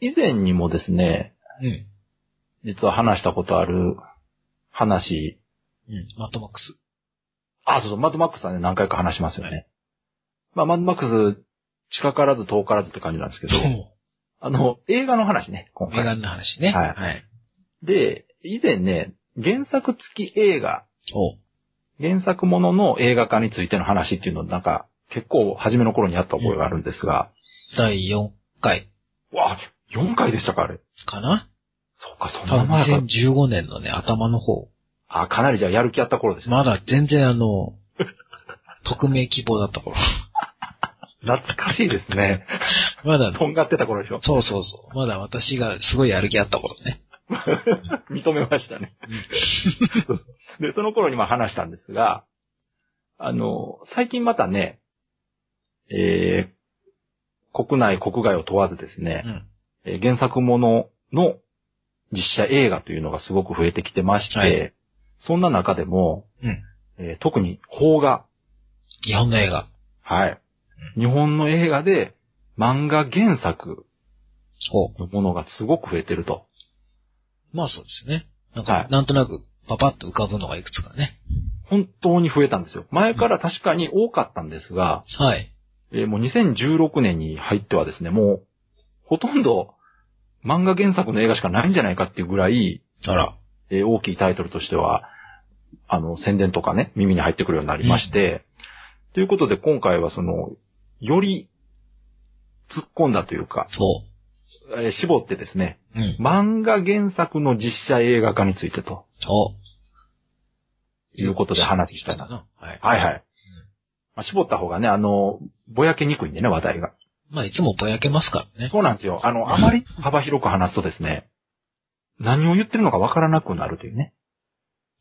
以前にもですね、うん。実は話したことある話、うん。マットマックス。あ、そうそう、マッドマックスはね、何回か話しますよね。まあ、マッドマックス、近からず遠からずって感じなんですけど、もあの、映画の話ね、今う、映画回。の話ね。はいはい。で、以前ね、原作付き映画。原作ものの映画化についての話っていうのをなんか、結構初めの頃にやった覚えがあるんですが、第4回わあ、4回でしたか、あれ。かな？そうか、そんな前か。2015年のね、頭の方。あ、かなりじゃあやる気あった頃ですね。まだ全然あの、匿名希望だった頃。懐かしいですね。まだ、とんがってた頃でしょ。そうそうそう。まだ私がすごいやる気あった頃ね。認めましたね。で、その頃にまあ話したんですが、あの、最近またね、えー、国内、国外を問わずですね、うん。えー原作ものの実写映画というのがすごく増えてきてまして、はいそんな中でも、うん。えー特に邦画、日本の映画。はい。日本の映画で漫画原作おのものがすごく増えてると。まあそうですね。なんか、はいなんとなく、パパッと浮かぶのがいくつかね。本当に増えたんですよ。前から確かに多かったんですが、はい。えーもう2016年に入ってはですね、もう、ほとんど漫画原作の映画しかないんじゃないかっていうぐらい、あら。えー大きいタイトルとしては、あの、宣伝とかね、耳に入ってくるようになりまして、ということで今回はその、より突っ込んだというか、そえー絞ってですね、う。うん。漫画原作の実写映画化についてとおいうことで話したいな。な。はい。はいはい。まあ、絞った方がね、あの、ぼやけにくいんでね、話題が。まあいつもぼやけますからね。そうなんですよ。あの、あまり幅広く話すとですね、何を言ってるのかわからなくなるというね、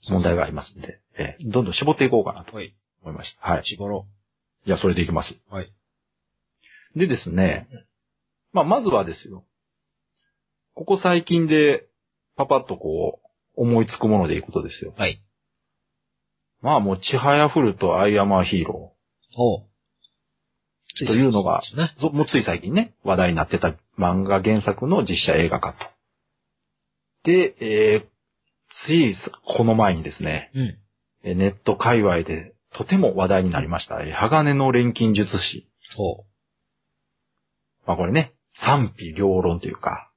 問題がありますんで、えーどんどん絞っていこうかなとはい。思いました。はい。絞ろじゃあ、それでいきます。はい。でですね、まあ、まずはですよ、ここ最近で、パパッとこう、思いつくものでいくとですよ。う。はい。まあもう、ちはやふるとアイアマーヒーロおう。というのがね。もうつい最近ね、話題になってた漫画原作の実写映画化と。で、えー、ついこの前にですね、うん。えーネット界隈でとても話題になりました、えー鋼の錬金術師。おう。まあこれね、賛否両論というか、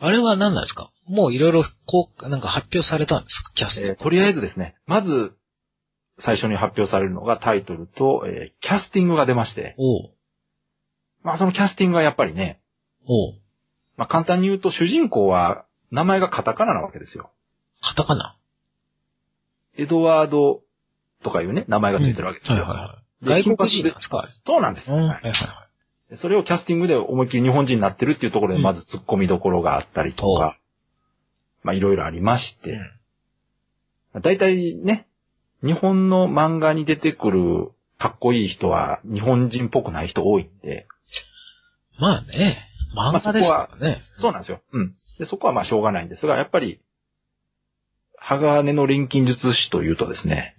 あれは何なんですか？もういろいろ、こう、なんか発表されたんですか？キャスト。えーとりあえずですね、まず最初に発表されるのがタイトルと、えーキャスティングが出まして、おう。まあそのキャスティングはやっぱりね、おう。まあ簡単に言うと主人公は名前がカタカナなわけですよ。カタカナ？エドワードとかいうね、名前がついてるわけですよ。はいはいはい。で外国人ですか？そうなんです。うん。はいははいいはい。それをキャスティングで思いっきり日本人になってるっていうところでまず突っ込みどころがあったりとおか、まあいろいろありまして、だいたいね、日本の漫画に出てくるかっこいい人は日本人っぽくない人多いんで、まあね、漫画ですからね。そうなんですよ。うん。で、そこはまあしょうがないんですが、やっぱり、鋼の錬金術師というとですね、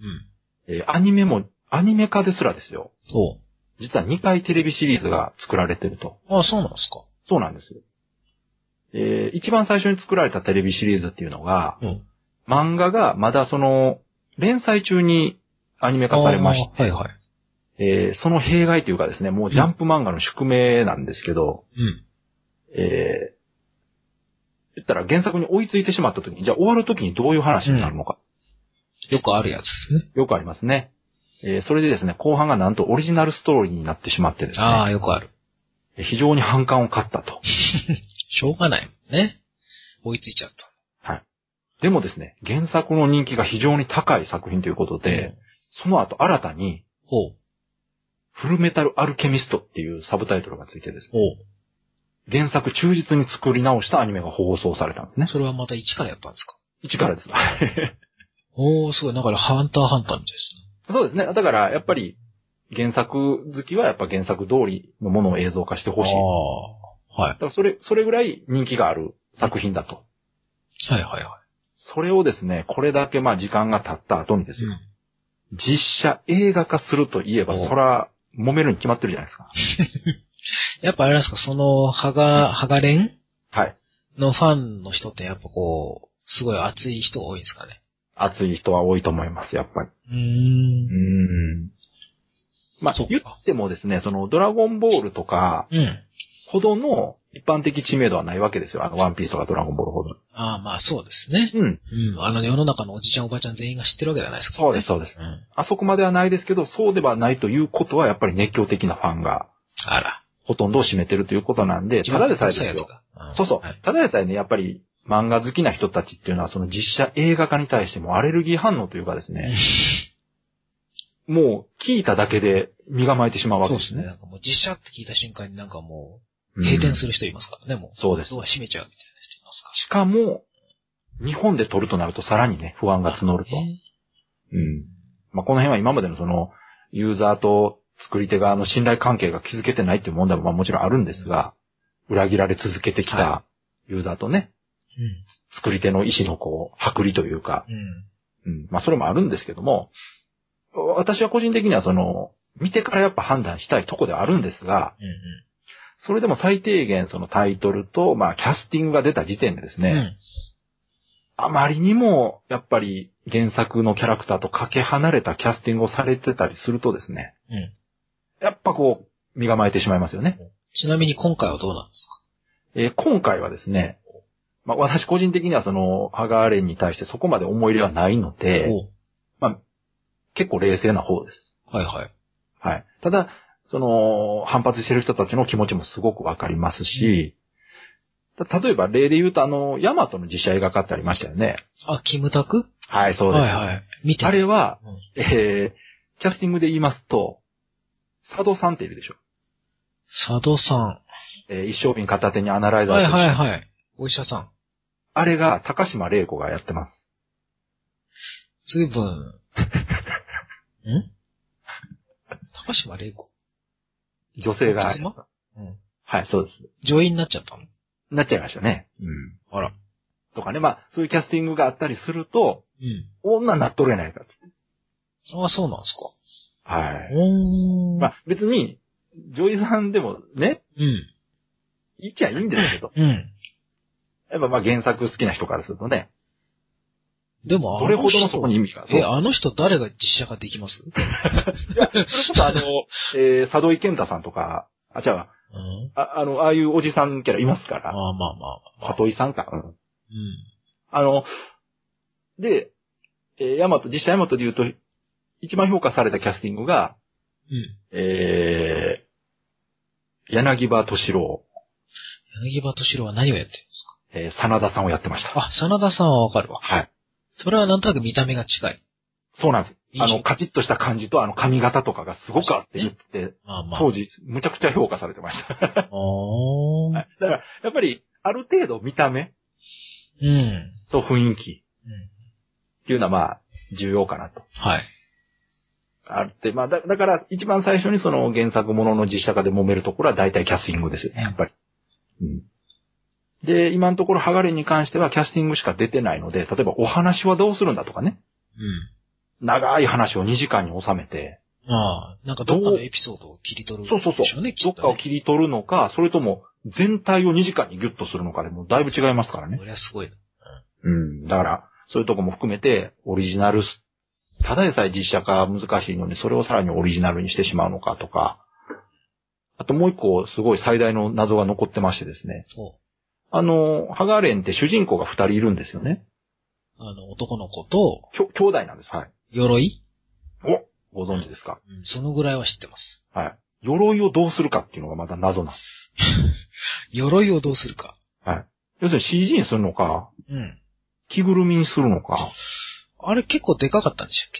うん。えーアニメも、アニメ化ですらですよ。そ実は2回テレビシリーズが作られてると。う。あそうなんですか。そうなんです。えー一番最初に作られたテレビシリーズっていうのが、うん。漫画がまだその、連載中にアニメ化されまして、はいはい。えーその弊害というかですね、もうジャンプ漫画の宿命なんですけど、うん。えー言ったら原作に追いついてしまった時に、じゃあ終わる時にどういう話になるのか。よくあるやつですね。よくありますね。えーそれでですね、後半がなんとオリジナルストーリーになってしまってですね、ああ、よくある。非常に反感を買ったと。しょうがないもんね。追いついちゃった。はい。でもですね、原作の人気が非常に高い作品ということで、その後新たに。フルメタルアルケミストっていうサブタイトルがついてですね。原作忠実に作り直したアニメが放送されたんですね。それはまた一からやったんですか？一からです。おー、すごい。だから、ハンターハンターみたいですそうですね。だから、やっぱり、原作好きはやっぱ原作通りのものを映像化してほしい。ね。ああ。はいだ。からそれ、それぐらい人気がある作品だと。はいはいはそれをですね、これだけまあ時間が経った後にですい。よ、実写映画化するといえば、おそら、揉めるに決まってるじゃないですか。やっぱあれなんですか、その、ハガ、ハガレンはのファンの人ってやっぱこう、すごい熱い人多いんですかね？熱い人は多いと思います、やっぱり。うーんう。ん。まあ言ってもですね、そのドラゴンボールとかうん。ほどの一般的知名度はないわけですよ。あの、ワンピースとかドラゴンボールほど。ああ、まあそうですね。うん。うん。あの世の中のおじちゃんおばちゃん全員が知ってるわけじゃないですか、そうです、そうです。うん。あそこまではないですけど、そうではないということは、やっぱり熱狂的なファンがあら。ほとんどを占めてるということなんで、ただでさえですよ。うんそうそうはい。ただでさえね、やっぱり漫画好きな人たちっていうのは、その実写映画化に対してもアレルギー反応というかですね、もう聞いただけで身構えてしまうわそうでね。けですすね。なんかもう実写って聞いた瞬間になんかもう、うん閉店する人いますからね、もう。そうですドア閉めちゃうみたいな人いますかしかも、日本で撮るとなるとさらにね、不安が募ると。うん。まあ、この辺は今までのその、ユーザーと作り手側の信頼関係が築けてないっていう問題もまあもちろんあるんですが、裏切られ続けてきたはユーザーとね、うん。作り手の意思のこう、剥離というか、うん。うん。まあ、それもあるんですけども、私は個人的にはその、見てからやっぱ判断したいとこではあるんですが、うん。それでも最低限そのタイトルと、まあ、キャスティングが出た時点でですね、うん。あまりにも、やっぱり原作のキャラクターとかけ離れたキャスティングをされてたりするとですね、うん。やっぱこう、身構えてしまいますよね。ちなみに今回はどうなんですえー今回はですね、まあ、私個人的にはその、ハガーレンに対してそこまで思い入れはないのかで、おまあ、結構冷静な方です。はいはい。はい。ただ、その、反発してる人たちの気持ちもすごくわかりますし、た例えば例で言うとあの、ヤマトの実写映画化ってありましたよね。あ、キムタク？はい、そうです。はいはい。見てあれは、うんえー、キャスティングで言いますと、佐渡さんっているでしょ。佐渡さえー一生瓶片手にアナライん。ザーとはいはいはい。お医者さん。あれが高島玲子がやってます。ずいぶん？ん高島玲子？女性が。妻うん。はい、そうです。女優になっちゃったの？なっちゃいましたね。うん。あら。とかね、まあ、そういうキャスティングがあったりすると、うん。女になっとるやないかって。ああ、そうなんですか。はい。おー。まあ、別に、女優さんでもね、うん。いいっちゃいいんですけど、うん。やっぱまあ原作好きな人からするとね、でも、どれほどのそこに意味が。え、あの人誰が実写化できます？いや、それこそあの、えー、佐渡井健太さんとか、あ、じゃあ、うん。ああの、ああいうおじさんキャラいますから、ああ、まあまあまあ。佐渡井さんか。うん。うん。あの、で、えー、ヤマト、実写ヤマトで言うと、一番評価されたキャスティングが、うん。えー、柳葉敏郎、柳葉敏郎は何をやってるんですえー、真田さんをやってました。かあ、真田さんはわかるわ。はい。それはなんとなく見た目が近い。そうなんです。あの、カチッとした感じと、あの、髪型とかがすごくあって言って、まあまあ。当時、むちゃくちゃ評価されてました。だから、やっぱり、ある程度見た目うん。と雰囲気うん。っていうのはまあ、重要かなと。はい。あって、まあ、だだから、一番最初にその原作ものの実写化で揉めるところは大体キャスティングですよね、やっぱり。うん。で、今のところ、ハガレンに関してはキャスティングしか出てないので、例えばお話はどうするんだとかね。うん。長い話を2時間に収めて、まあ、なんかどっかのエピソードを切り取る。そうそうそうね、きどっかをね切り取るのか、それとも全体を2時間にギュッとするのかでもだいぶ違いますからねこ。れはすごいな。うん。だから、そういうとこも含めて、オリジナルス、ただでさえ実写化難しいのに、それをさらにオリジナルにしてしまうのかとか、あともう一個、すごい最大の謎が残ってましてですね。そあの、ハガーレンって主人公が二人いるんですよね。う。あの、男の子と、きょ兄弟なんです。はい。鎧？お、ご存知ですか？うん、そのぐらいは知ってます。はい。鎧をどうするかっていうのがまた謎なんです。鎧をどうするか？はい。要するに CG にするのか、うん。着ぐるみにするのか。あれ結構でかかったんでしたっ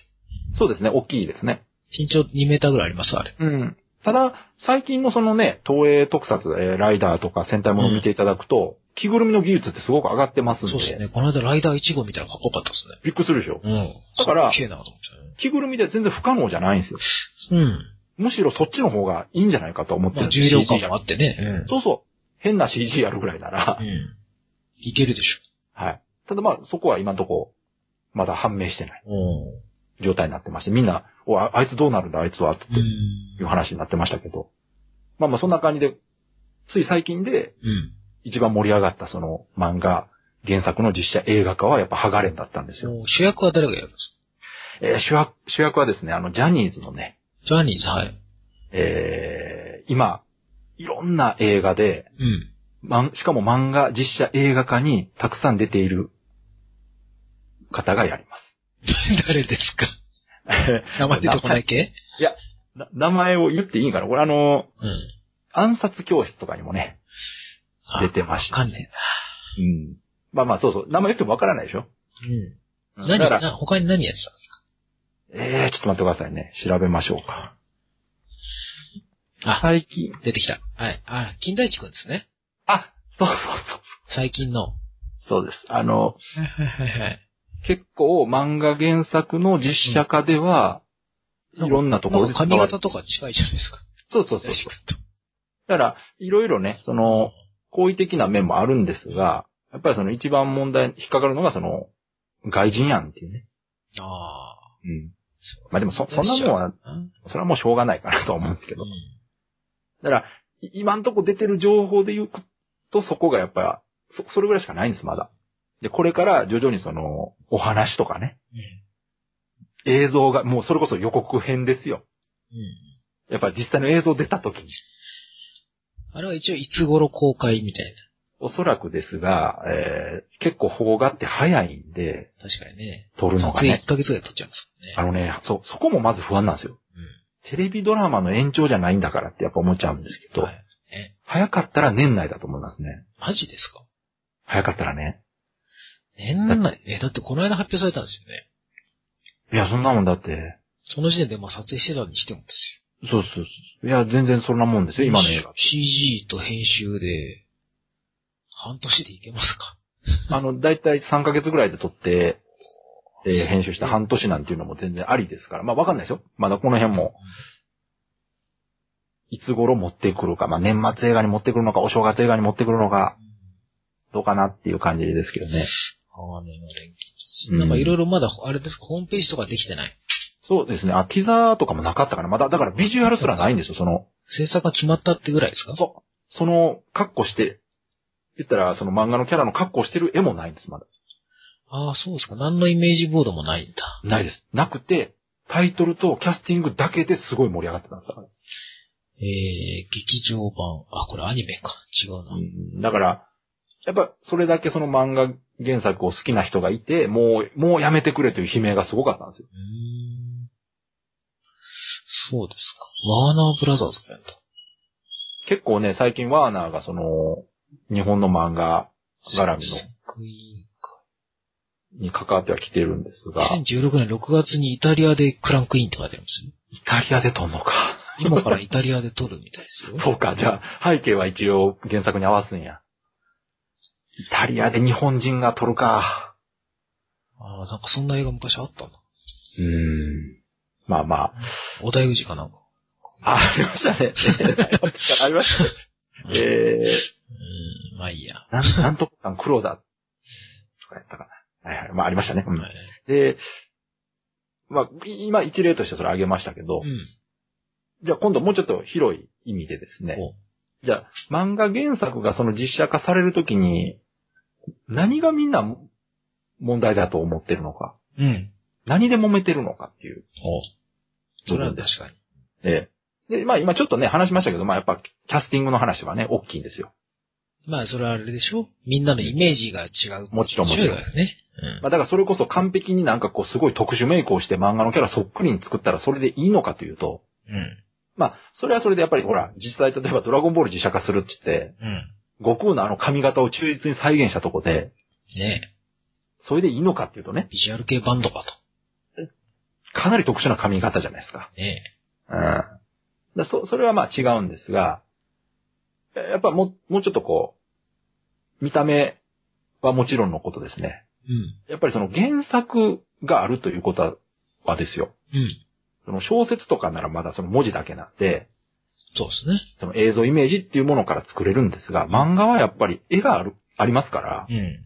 け？そうですね、大きいですね。身長2メーターぐらいありますあれ。うん。ただ、最近のそのね、東映特撮、えーライダーとか戦隊ものを見ていただくと、着ぐるみの技術ってすごく上がってますんで、そうですね。この間ライダー1号見たらかっこよかったですね。びっくりするでしょ。うん。だから着ぐるみで全然不可能じゃないんですよ。た。うん。むしろそっちの方がいいんじゃないかと思ってまあるんです重量感もあってね。そうそう。変な CG やるぐらいならう、ん。うん。いけるでしはい。ただまあ、そこは今のとこ、まだ判明してないょ。状態になってまして、みんな、おああいつどうなるんだ、あいつは、ってうん。いう話になってましたけど。まあまあ、そんな感じで、つい最近で、うん。一番盛り上がったその漫画、原作の実写映画化はやっぱハガレンだったんですよ。主役は誰がやるんですえー主役、主役はですね、あの、ジャニーズのね、かジャニーズ、はい。えー今、いろんな映画で、うん。まんしかも漫画、実写映画化にたくさん出ている方がやります。誰ですか？名前出てこない系？な名前を言っていいんかな？これあの、うん。暗殺教室とかにもね、あ出てましたわかんねうん。まあまあそうそう、名前言ってもわからないでしょ？うん。うん何、だから、な他に何やってたんですか？えー、ちょっと待ってくださいね。調べましょうか。あ、最近、出てきた。はい。あ、金田一くんですね。あ、そうそう最近の。そう。そうです。あの。結構漫画原作の実写化では、いろんなところで髪型とか近いじゃないですか。そうそうそうだから、いろいろね、その、好意的な面もあるんですが、やっぱりその一番問題、引っかかるのがその、外人やんっていうね。ああ。うん。まあでもそ、そんなもんは、うん。それはもうしょうがないかなとは思うんですけど。うんだから、い今んとこ出てる情報で言うと、そこがやっぱ、そ、それぐらいしかないんです、まだ。で、これから徐々にその、お話とかね、映像が、もうそれこそ予告編ですよ。うん。やっぱ実際の映像出た時に、あれは一応いつ頃公開みたいおそらくですが、えー、結構邦画って早いんで、な。確かにね。撮るの撮影がね1。ヶ月ぐらい撮っちゃいますあのね、そ、そこもまず不安なんですよ。うん。テレビドラマの延長じゃないんだからってやっぱ思っちゃうんですけど、はい。え、早かったら年内だと思いますね。マジですか？早かったらね。年内、え、だってこの間発表されたんですよね。いや、そんなもんだって、その時点でまあ撮影してたにしてもですそうそうそう。いや、全然そんなもんですよ、よ。今の映画。CG と編集で、半年でいけますか？あの、だいたい3ヶ月ぐらいで撮って、えー編集して半年なんていうのも全然ありですから。まあわかんないですよ。まだこの辺も、いつ頃持ってくるか、まあ年末映画に持ってくるのか、お正月映画に持ってくるのか、どうかなっていう感じですけどね。鋼の錬うん金なんかいろいろまだ、あれですか、ホームページとかできてない？そうですね。あ、ティザーとかもなかったかな。まだ、だからビジュアルすらないんですよ、その、制作が決まったってぐらいですか？そう。その、格好して、言ったら、その漫画のキャラの格好してる絵もないんです、まだ。ああ、そうですか。何のイメージボードもないんだ。ないです。なくて、タイトルとキャスティングだけですごい盛り上がってたんですから。えー、劇場版。あ、これアニメか。違うな。うんだから、やっぱそれだけその漫画原作を好きな人がいて、もう、もうやめてくれという悲鳴がすごかったんですよ。そうですか。ワーナーブラザーズがやった。結構ね、最近ワーナーがその、日本の漫画絡みのに関わってはきてるんですが、会。2016年6月にイタリアでクランクインって書いてあるんですよ。イタリアで撮んのか。今からイタリアで撮るみたいですよ。そうか、じゃあ、背景は一応原作に合わすんや。イタリアで日本人が撮るか。ああ、なんかそんな映画昔あったんだ。うーん。まあまあ。小田裕二かなんか？あ、ありましたね。ありましたね。えうーん、まあいいや。ー、なん、なんとか黒だ。とかやったかな。はいはい。まあありましたね。うんはいで、まあ、今一例としてそれ挙げましたけど、うん。じゃあ今度もうちょっと広い意味でですね。おじゃあ、漫画原作がその実写化されるときに、何がみんな問題だと思ってるのか、うん。何で揉めてるのかっていうおそれは確かに。ええ。で、まあ今ちょっとね、話しましたけど、まあやっぱキャスティングの話はね、大きいんですよ。まあそれはあれでしょ？みんなのイメージが違う。もちろんもちろんね。うんまあだからそれこそ完璧になんかこうすごい特殊メイクをして漫画のキャラそっくりに作ったらそれでいいのかというと、うん。まあそれはそれでやっぱりほら、実際例えばドラゴンボール実写化するって言って、うん。悟空のあの髪型を忠実に再現したとこで、ねそれでいいのかっていうとね、ビジュアル系バンドかかなり特殊な髪型じゃないですか。と。ねうん。だそ、それはまあ違うんですが、やっぱもう、もうちょっとこう、見た目はもちろんのことですね。うん。やっぱりその原作があるということはですよ。うん。その小説とかならまだその文字だけなんで、そうですね。その映像イメージっていうものから作れるんですが、漫画はやっぱり絵がある、ありますから、うん。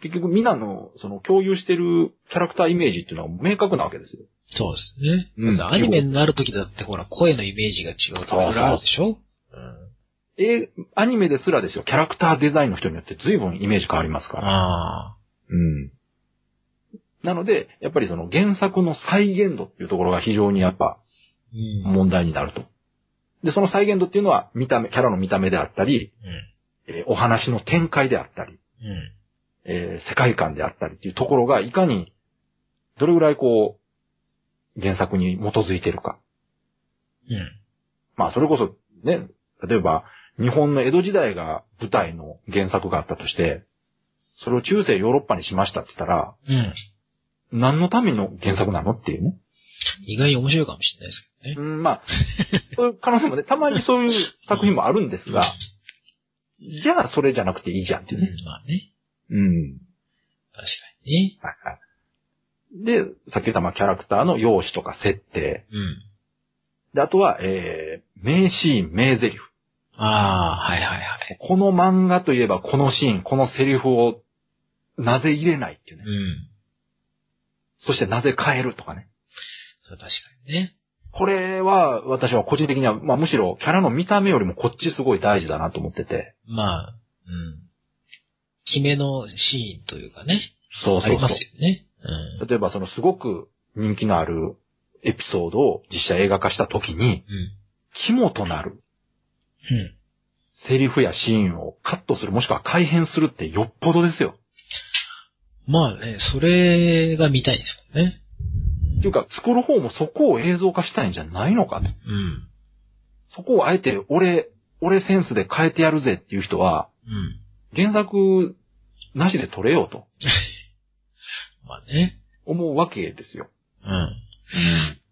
結局みんなのその共有してるキャラクターイメージっていうのは明確なわけですよ。そうですね。うんアニメになるときだってほら、声のイメージが違うとかあるでしょ？うん。え、アニメですらですよ、キャラクターデザインの人によって随分イメージ変わりますから。ああ。うん。なので、やっぱりその原作の再現度っていうところが非常にやっぱうん。問題になると。で、その再現度っていうのは見た目、キャラの見た目であったり、えーお話の展開であったり、うん。えー世界観であったりっていうところがいかに、どれぐらいこう、原作に基づいてるか。うん。まあ、それこそ、ね、例えば、日本の江戸時代が舞台の原作があったとして、それを中世ヨーロッパにしましたって言ったら、うん。何のための原作なのっていうね。意外に面白いかもしれないですけどね。うん、まあ、そういう可能性もね、たまにそういう作品もあるんですが、じゃあそれじゃなくていいじゃんっていうね。うん、まあね。うん。確かにね。はいはい。で、さっき言ったまあキャラクターの容姿とか設定。うん。で、あとは、えー、名シーン、名台詞。ああ、はいはいはい。この漫画といえばこのシーン、このセリフをなぜ入れないっていうね。うん。そしてなぜ変えるとかね。そう確かにね。これは私は個人的には、まあむしろキャラの見た目よりもこっちすごい大事だなと思ってて。まあ、うん。決めのシーンというかね。そうそうそうあります。よね。うん。例えばそのすごく人気のあるエピソードを実写映画化した時に、うん。肝となるうん。セリフやシーンをカットするもしくは改変するってよっぽどですよ。まあね、それが見たいですもんね。っていうか、作る方もそこを映像化したいんじゃないのかと。うん。そこをあえて、俺、俺センスで変えてやるぜっていう人は、うん。原作なしで撮れようと まあね。思うわけですよ。うん。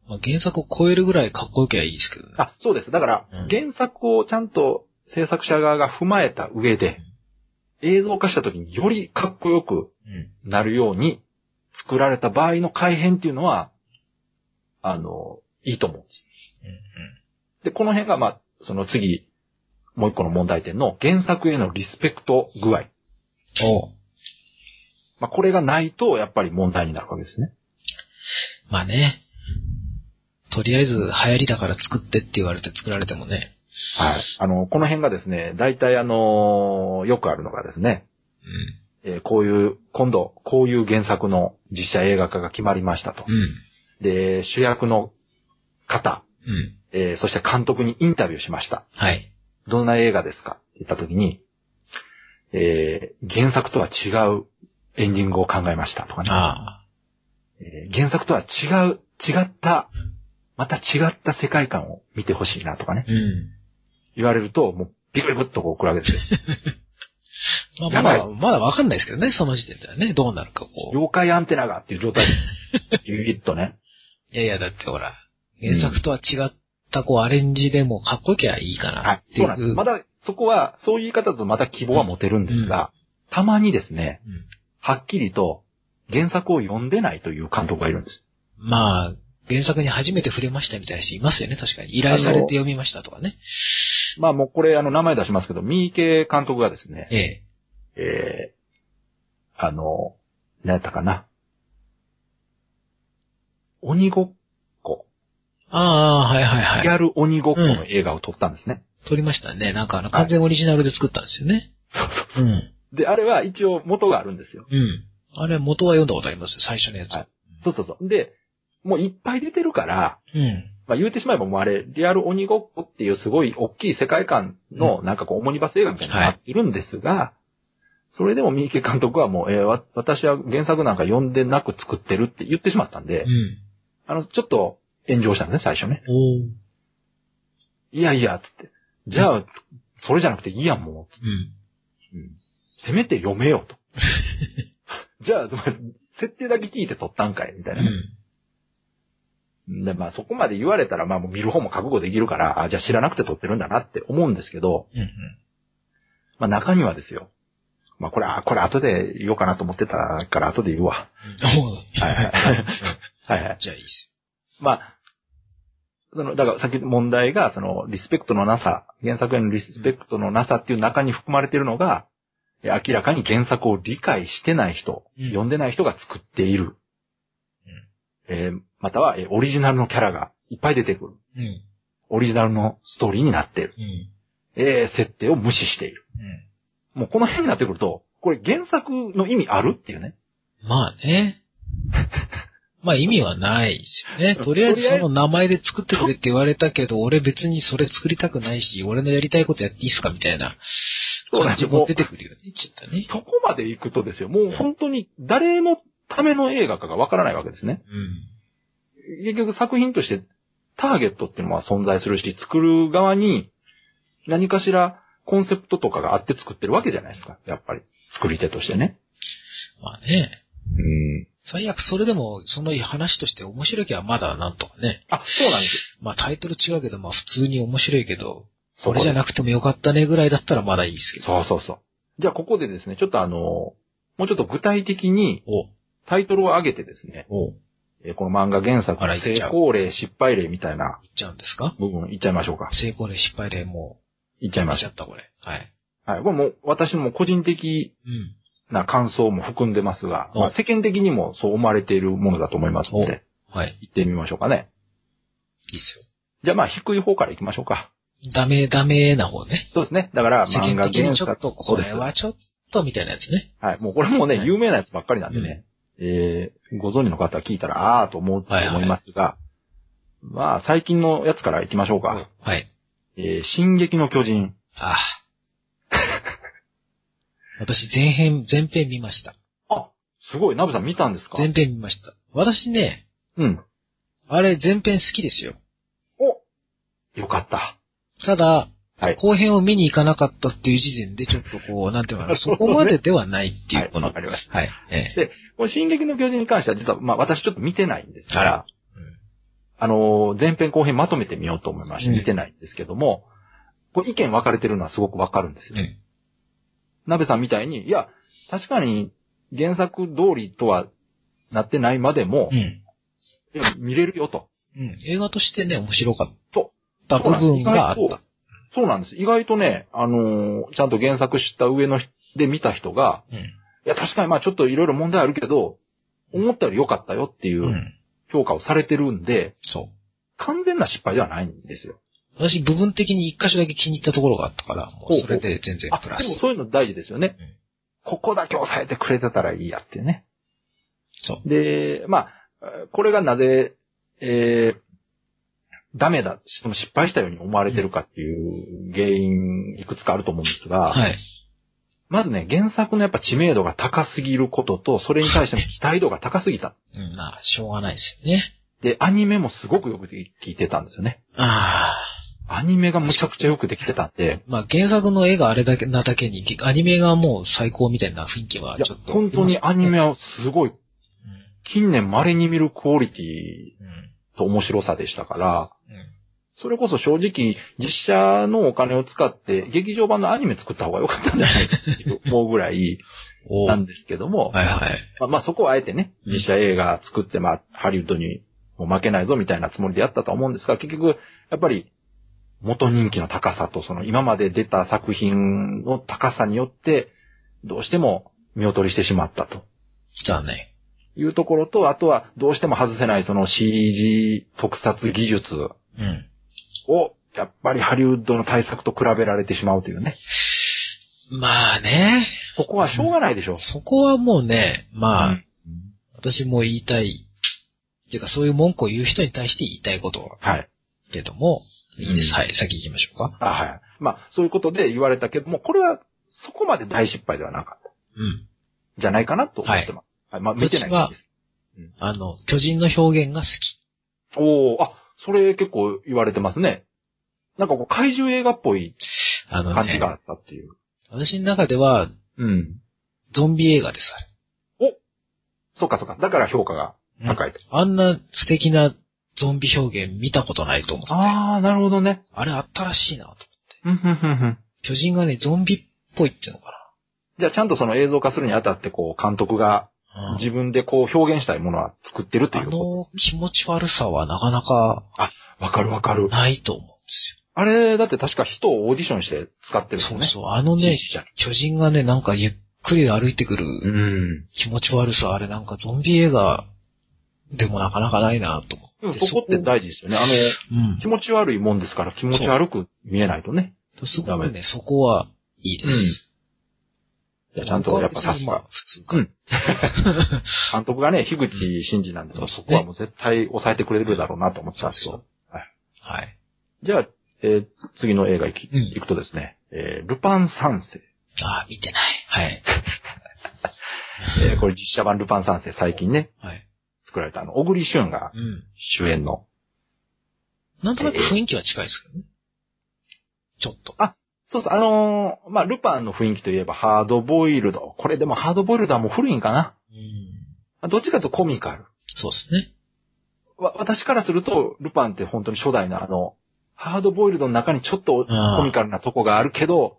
まあ、原作を超えるぐらいかっこよきゃいいですけどね。あ、そうです。だからうん、原作をちゃんと制作者側が踏まえた上で、映像化した時によりかっこよくうん。なるように作られた場合の改変っていうのは、あの、いいと思うんです。うん。で、この辺が、まあ、その次、もう一個の問題点の原作へのリスペクト具合。おうまあ、これがないと、やっぱり問題になるわけですね。まあね。とりあえず流行りだから作ってって言われて作られてもね。はい。あの、この辺がですね、大体あの、よくあるのがですね、うん。えーこういう、今度、こういう原作の実写映画化が決まりましたと。うん。で、主役の方、うん。えーそして監督にインタビューしました。はい。どんな映画ですか？って言った時に、えー原作とは違うエンディングを考えましたとかね。えー原作とは違う、違った、また違った世界観を見てほしいなとかね。うん。言われると、もうビクビクっとこう来るわけですよ。まあ、まだ、まだわかんないですけどね、その時点ではね、どうなるかこう。妖怪アンテナがっていう状態で、ビビッとね。いやいや、だってほら、原作とは違った、こう、アレンジでもかっこよきゃいいかはないっていそうなんです。まだ、そこは、そういう言い方だとまた希望は持てるんですが、たまにですね、うんはっきりと原作を読んでないという監督がいるんです。まあ、原作に初めて触れましたみたいな人いますよね、確かに。依頼されて読みましたとかね。まあもうこれあの名前出しますけど、三池監督がですね、ええ。えー、あの、何やったかな。鬼ごっこ。ああ、はいはいはい。リアル鬼ごっこの映画を撮ったんですね。撮りましたね。なんかあの、完全オリジナルで作ったんですよね。うん。で、あれは一応元があるんですよ。うん。あれ、元は読んだことありますよ、最初のやつ。はいそうそうそう。で、もういっぱい出てるから、うん。まあ言うてしまえばもうあれ、リアル鬼ごっこっていうすごい大きい世界観のなんかこうオモニバス映画みたいになっているんですが、それでも三池監督はもう、えーわ私は原作なんか読んでなく作ってるって言ってしまったんで、うん。あの、ちょっと炎上したんですね、最初ね。いやいや、つって。じゃあ、それじゃなくていいやん、もう。うん。うんせめて読めよと。じゃあ、設定だけ聞いて撮ったんかいみたいうなね。ん。で、まあそこまで言われたら、まあもう見る方も覚悟できるから、あ、じゃあ知らなくて撮ってるんだなって思うんですけど、うん。まあ中にはですよ。まあこれ、あこれ後で言おうかなと思ってたから後で言うわ。おーはいはいはいはい。じゃあいいですまあ、その、だからさっき問題が、その、リスペクトのなさ、原作へのリスペクトのなさっていう中に含まれているのが、え明らかに原作を理解してない人、うん読んでない人が作っている。えーまたは、えーオリジナルのキャラがいっぱい出てくる。うん。オリジナルのストーリーになっている。うん。えー設定を無視している。うん。もうこの辺になってくると、これ原作の意味あるっていうね。まあね。まあ意味はないですよね。とりあえずその名前で作ってくれって言われたけど、俺別にそれ作りたくないし、俺のやりたいことやっていいっすかみたいな感じそうなんですよも出てくるよね。ちょっとね。そこまで行くとですよ、もう本当に誰のための映画かがわからないわけですね。うん。結局作品としてターゲットっていうのは存在するし、作る側に何かしらコンセプトとかがあって作ってるわけじゃないですか。やっぱり。作り手としてね。まあね。うん。最悪それでも、その話として面白いきゃまだなんとかね。あ、そうなんですまあタイトル違うけど、まあ普通に面白いけど、そこれじゃななくてもよかったねぐらいだったらまだいいですけど。そうそうそう。じゃあここでですね、ちょっとあの、もうちょっと具体的にお、タイトルを上げてですね、お、えーこの漫画原作の成功例、失敗例みたいな言っちゃうんですか？部分いっちゃいましょうか。成功例失敗例もいっちゃう、いましょ言っちゃったこれ。はい。う。はい。これもう私のもう個人的うん。な感想も含んでますが、おまあ、世間的にもそう思われているものだと思いますので、はい。行ってみましょうかね。いいっすじゃあまあ低い方から行きましょうか。よ。ダメ、ダメな方ね。そうですね。だから世漫画原作。にちょっと、これはちょっと、みたいなやつね。はい。もうこれもね、はい有名なやつばっかりなんでね、えー、ご存知の方は聞いたら、あーと思うと思いますが、まあ最近のやつから行きましょうか。はい。えー、進撃の巨人。ああ。私、前編、前編見ました。あ、すごい。ナブさん見たんですか？前編見ました。私ね、うん。あれ、前編好きですよ。およかった。ただ、はい。後編を見に行かなかったっていう時点で、ちょっとこう、なんていうのかな、そこまでではないっていう、この、わかりましはい。ええで、この進撃の巨人に関しては実は、まあ私ちょっと見てないんですから、うんあのー、前編後編まとめてみようと思いまして、うん見てないんですけども、これ意見分かれてるのはすごくわかるんですよ。うん。鍋さんみたいに、いや、確かに原作通りとはなってないまでも、うん。見れるよと。うん。映画としてね、面白かっそた部分があった。そうなんです。意外とね、あのーちゃんと原作知った上の人で見た人が、うん。いや、確かにまあちょっといろいろ問題あるけど、思ったより良かったよっていううん評価をされてるんで、そう。完全な失敗ではないんですよ。私、部分的に一箇所だけ気に入ったところがあったから、もほううそれで全然あ、プラス。でもそういうの大事ですよね。うんここだけ抑えてくれてたらいいやっていうね。そう。で、まあ、これがなぜ、えー、ダメだ、失敗したように思われてるかっていう原因いくつかあると思うんですが、はい。まずね、原作のやっぱ知名度が高すぎることと、それに対しての期待度が高すぎた。うん、まあ、しょうがないですよね。で、アニメもすごくよくできてたんですよね。ああ。アニメがむちゃくちゃよくできてたんで、まあ、原作の絵があれだけなだけに、アニメがもう最高みたいな雰囲気はちょっと。本当にアニメはすごい、うん。近年稀に見るクオリティうん。と面白さでしたから、うん。それこそ正直、実写のお金を使って、劇場版のアニメ作った方が良かったんじゃないかって 思うぐらいおなんですけども、はいはい。まあ、まあそこはあえてね、実写映画作って、まあ、ハリウッドにも負けないぞみたいなつもりでやったとは思うんですが、結局、やっぱり、元人気の高さと、その今まで出た作品の高さによって、どうしても見劣りしてしまったとだね。いうところと、あとはどうしても外せないその CG 特撮技術うん。を、やっぱりハリウッドの対策と比べられてしまうというね。まあね。ここはしょうがないでしょう。そこはもうね、まあ、うん私も言いたい。っていうか、そういう文句を言う人に対して言いたいことは、はい。けども、いいです。うんはい、先行きましょうか。あ、はい。まあ、そういうことで言われたけども、これはそこまで大失敗ではなかった。うん。じゃないかなと思ってます。はい。まあ、見てないんです。あの、巨人の表現が好き。おー、あ、それ結構言われてますね。なんかこう、怪獣映画っぽい感じが、あったっていう。私の中では、うん。ゾンビ映画です、そっかそっか。だから評価があれ。高いと。あんな素敵なゾンビ表現見たことないと思って。ああー、なるほどね。れあったらしいなと。ふんふんふんふん巨人がね、ゾンビっぽいっていうのかじゃあちゃんとその映像化するにあたって、こう、監督がな。自分でこう表現したいものは作ってるといあうこの気持ち悪さはなかなかと。わかるわかる。ないと思うんですあれ、だって確か人をオーディションして使ってるよ。んですよね。そうそう。あのね、実写巨人がね、なんかゆっくり歩いてくるうん。気持ち悪さ、あれなんかゾンビ映画でもなかなかないなと思って。でもそこって大事ですよね。あの、うん気。持ち悪いもんですから気持ち悪く見えないとね。すごくね、そこはいいです。いやちゃんとやっぱさすまあが。普通か。うん。監督がね、樋口真嗣なんですが、そうですねそこはもう絶対抑えてくれるだろうなと思ってたんですけど。はい。じゃあ、えー次の映画行き、うん行くとですね、えールパン三世。ああ、見てない。はい。えーこれ実写版ルパン三世最近ね、はい。作られたあの、小栗旬がうん。主演の。なんとなく雰囲気は近いですけどね。ちょっと。そうそう、あのーまあ、ルパンの雰囲気といえばハードボイルド。これでもハードボイルドはもう古いんかなうん。どっちかというとコミカル。そうですね。わ、私からすると、ルパンって本当に初代のあの、ハードボイルドの中にちょっとコミカルなとこがあるけど、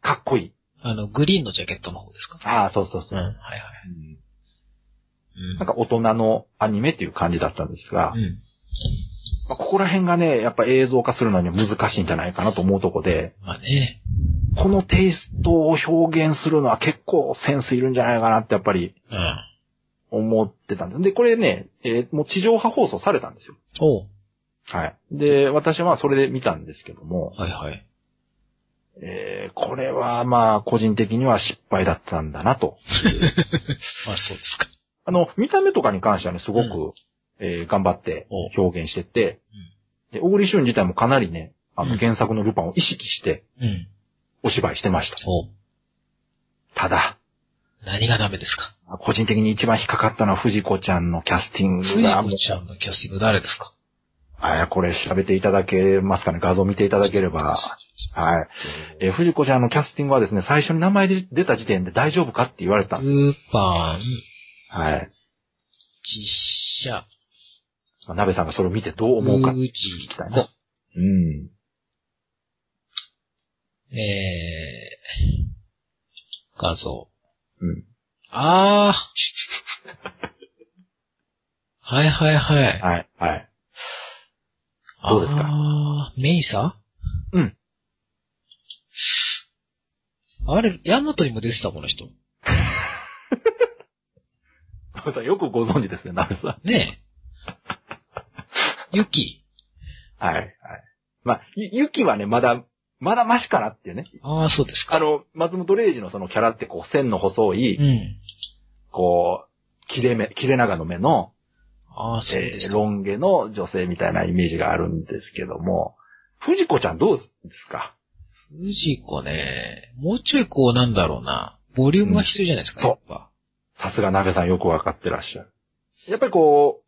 かっこいい。あの、グリーンのジャケットの方ですか？ああ、そうそうそう。はいはい。うんうん。なんか大人のアニメっていう感じだったんですが、うん。まあ、ここら辺がね、やっぱ映像化するのには難しいんじゃないかなと思うとこで、まあね。このテイストを表現するのは結構センスいるんじゃないかなってやっぱりうん。思ってたんです。で、これね、えーもう地上波放送されたんですよ。おうはい。で、私はそれで見たんですけども、はいはい。えーこれはまあ個人的には失敗だったんだなと。まあそうですか。あの、見た目とかに関してはね、すごく、うえー頑張ってお表現してて、で、小栗旬自体もかなりね、あうんの原作のルパンを意識してうん。お芝居してました。ただ、何がダメですか？個人的に一番引っかかったのは藤子ちゃんのキャスティング藤が、子ちゃんのキャスティング誰ですか？あや、これ調べていただけますかね画像見ていただければ。はい。えー藤子ちゃんのキャスティングはですね、最初に名前で出た時点で大丈夫かって言われたんです。ルパン、はい。実写、まあ、鍋さんがそれを見てどう思うか聞藤きたいな。子、うん。えー、画像。うん。あー。はいはいはい。はい。はい。どうですか？あー、メイサうん。あれ、ヤマトにも出てたこの人。鍋さんよくご存知ですね、鍋さん。ねえ。ユキ。はい。はい。まあ、ゆゆきはね、まだ、まだマシかなっていうね。ああ、そうですか。あの、松本零士のそのキャラってこう、線の細い、うん。こう、切れ目、切れ長の目の、ああ、そうえーですか。ロン毛の女性みたいなイメージがあるんですけども、藤子ちゃんどうですか？藤子ね、もうちょいこうなんだろうな、ボリュームが必要じゃないですか、うんやっぱ。さすが鍋さんよくわかってらっしゃる。やっぱりこう、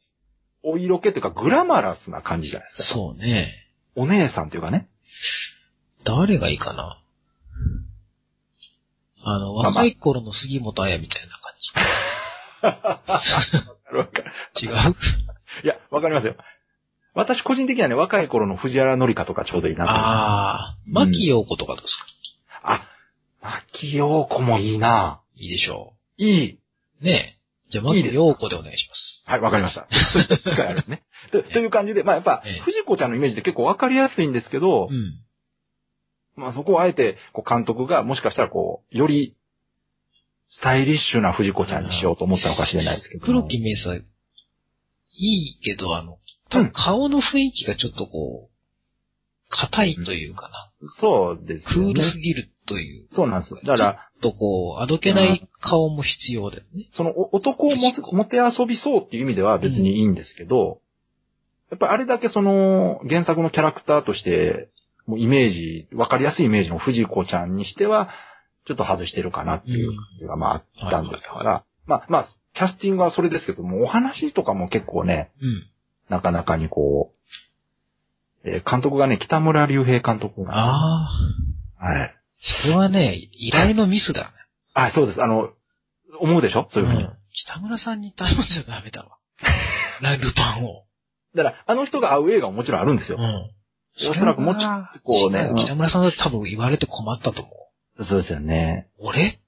お色気というかグラマラスな感じじゃないですか。そうね。お姉さんというかね。誰がいいかな？あの、若い頃の杉本彩みたいな感じ。違う？いや、わかりますよ。私個人的にはね、若い頃の藤原紀香とかちょうどいいな。ああ、牧陽子とかどうですか、あ、牧陽子もいいないいでしょいい。う。ねえ。じゃあ、いいです牧陽子でお願いします。はい、わかりました。機会あるね。とという感じで、まあやっぱええ、藤子ちゃんのイメージって結構わかりやすいんですけど、うん。まあそこをあえて、こう監督がもしかしたらこう、より、スタイリッシュな藤子ちゃんにしようと思ったのかもしれないですけど。黒木メイサ、いいけど、あの、多分顔の雰囲気がちょっとこう、硬いというかな。そうですクよね。ールすぎるという。そうなんです。だから、とこう、あどけない顔も必要だよね。そのお男をももて遊びそうっていう意味では別にいいんですけど、やっぱりあれだけその原作のキャラクターとして、もうイメージ、わかりやすいイメージの藤子ちゃんにしては、ちょっと外してるかなっていう感じがまああったんですかはいら、まあまあ、キャスティングはそれですけども、お話とかも結構ね、うん。なかなかにこう、えー監督がね、北村隆平監督なんですよああ、はい。それはね、依頼のミスだね。あ、そうです。あの、思うでしょ？そういうふうに。ん北村さんに頼んじゃダメだわ。ライブパンを。だから、あの人が会う映画ももちろんあるんですよ。ん。おそらくもうちょっとこうね違北村さんだって多分言われて困ったと思う。そうですよね。俺って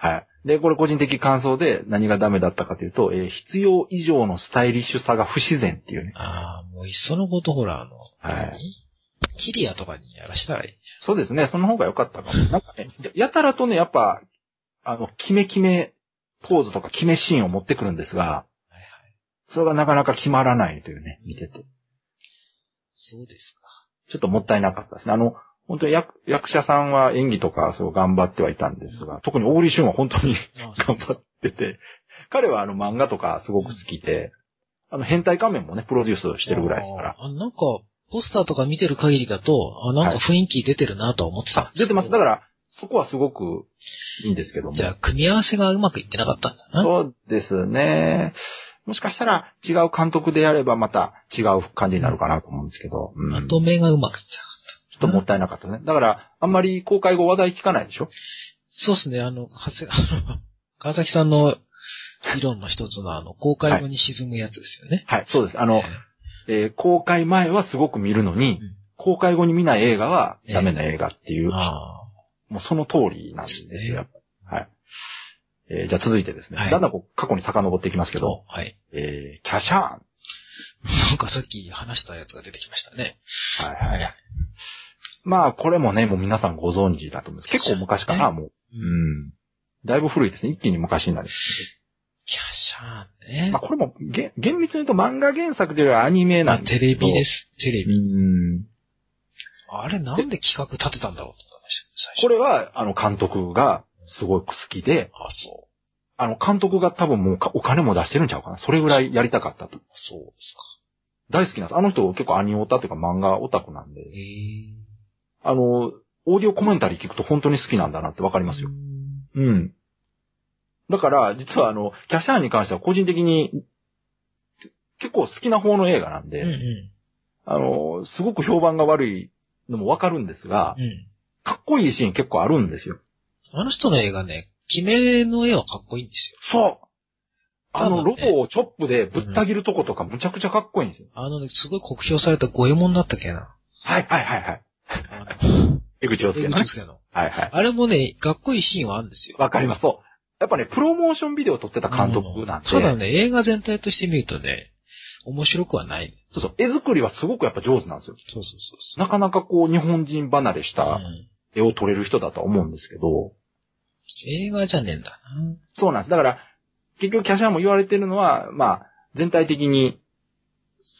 なる。はい。で、これ個人的感想で何がダメだったかというと、えー必要以上のスタイリッシュさが不自然っていうね。ああ、もういっそのことほら、あの、はい何キリアとかにやらしたらいい。そうですね。その方が良かったかも。なんかね、ややたらとね、やっぱ、あの、キメキメポーズとかキメシーンを持ってくるんですが、はいはい。それがなかなか決まらないというね、見てて。そうですか。ちょっともったいなかったですね。あの、本当に役役者さんは演技とかそう頑張ってはいたんですが、特に大栗旬は本当にあ 頑張ってて、彼はあの漫画とかすごく好きで、あの変態仮面もね、プロデュースしてるぐらいですから。あなんか、ポスターとか見てる限りだと、あ、なんか雰囲気出てるなとは思ってたんあですけど出てます。だから、そこはすごくいいんですけども。じゃあ、組み合わせがうまくいってなかったんだな。そうですね。もしかしたら違う監督でやればまた違う感じになるかなと思うんですけど。うんまとめがうまくいってなかった。ちょっともったいなかったね。だから、あんまり公開後話題聞かないでしょ？そうですね、あの、はせ、あの、川崎さんの理論の一つのあの、公開後に沈むやつですよね。はい、そうです。あの、えー公開前はすごく見るのに、うん公開後に見ない映画はダメな映画っていう、あもうその通りなんですよ、やっぱり。はい。えーじゃあ続いてですね、はいだんだんこう過去に遡っていきますけあ。ど、はい。えーキャシャーン。なんかさっき話したやつが出てきましたね。はいはい。まあ、これもね、もう皆さんご存知だと思うんです。結構昔かな、もう。うん。だいぶ古いですね。一気に昔になる。キャシャーンね。まあ、これも、げ厳密に言うと漫画原作というよりはアニメまあなんですけど。テレビです。テレうビ。ん。あれなんで企画立てたんだろうと思いました、最初。これは、あの、監督がすごく好きで、あ、そう。あの、監督が多分もうかお金も出してるんちゃうかな。それぐらいやりたかったと。そうです大好きなんです。あの人結構アニオタというか漫画オタクなんで。あの、オーディオコメンタリー聞くと本当に好きなんだなってわかりますよ。うん。だから、実はあの、キャシャーンに関しては個人的に結構好きな方の映画なんで、うんうん。あの、すごく評判が悪いのもわかるんですが、うん。かっこいいシーン結構あるんですよ。あの人の映画ね、決めの絵はかっこいいんですよ。そうあの、ロボをチョップでぶった切るとことかむちゃくちゃかっこいいんですよ。あのね、すごい酷評された五右衛門だったっけな。はいはいはいはい。江口洋介のね江口。洋介の。はいはい。あれもね、かっこいいシーンはあるんですよ。わかります。そう。やっぱね、プロモーションビデオを撮ってた監督なんで、そうだね、映画全体として見るとね、面白くはない。そうそう、絵作りはすごくやっぱ上手なんですよ。そうそうそうなかなかこう、日本人離れし。たうん絵を撮れる人だとは思うんですけど、映画じゃねえんだそうなんです。だから、結局キャシャーも言われてるのは、まあ、全体的に、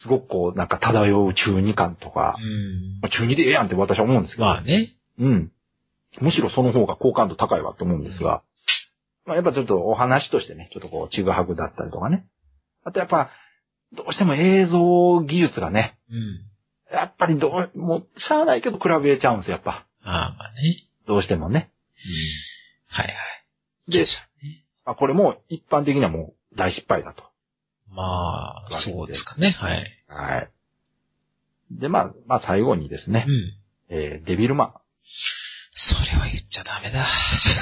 すごくこう、なんか漂う中二感とかな。、うん。まあ中二でええやんって私は思うんですけど、まあね。うん。むしろその方が好感度高いわと思うんですが、まあやっぱちょっとお話としてね、ちょっとこう、ちぐはぐだったりとかね。あとやっぱ、どうしても映像技術がね、うん。やっぱりどう、もう、しゃあないけど比べちゃうんですよ、やっぱ。ああ、まあね。どうしてもね。はいはい。でキャシャねあこれも一般的にはもう大失敗だと。まあ、そうですかね。はい。はい。で、まあ、まあ最後にですねう、ん。えーデビルマそれは言っちゃダメだ。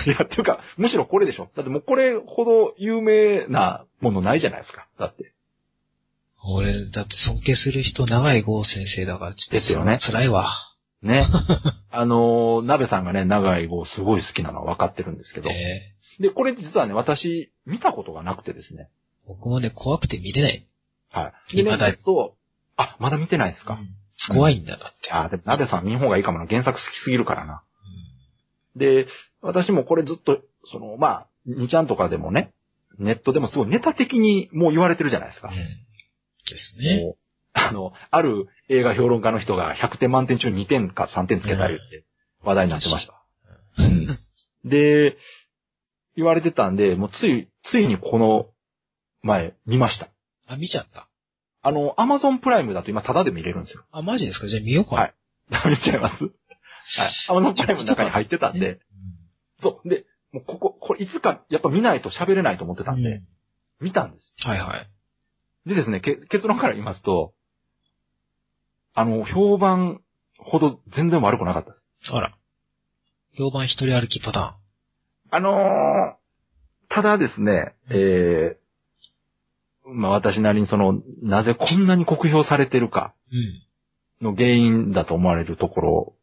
ン。いや、っていうか、むしろこれでしょ。だってもうこれほど有名なものないじゃないですか。だって。俺、だって尊敬する人、長井剛先生だから、ちょっとですよね辛いわ。ね。あのー、鍋さんがね、長い号すごい好きなのは分かってるんですけど。えで、これ実はね、私、見たことがなくてですね。僕もね、怖くて見れない。はい。でね、未だと、あ、まだ見てないですか。うん怖いんだ、だって。あ、でも鍋さん見ん方がいいかもな。原作好きすぎるからな。で、私もこれずっと、その、まあ、2ちゃんとかでもね、ネットでもすごいネタ的にもう言われてるじゃないですか。うん。ですね。もうあの、ある映画評論家の人が100点満点中2点か3点つけたりって話題になってました。うんで、言われてたんで、もうつい、ついにこの前見ました。あ、見ちゃった。あの、アマゾンプライムだと今タダで見れるんですよ。あ、マジですか？じゃあ見ようかな。はい 見ちゃいますはい。アマゾンプライムの中に入ってたんで、そう。で、もうここ、これいつかやっぱ見ないと喋れないと思ってたんで、うん見たんです。はいはい。でですね、け結論から言いますと、あの、評判ほど全然悪くなかったです。あら。評判一人歩きパタあのーただですね、えー、まあ私なりにその、なぜこんなに酷評されてるか。の原因だと思われるところそ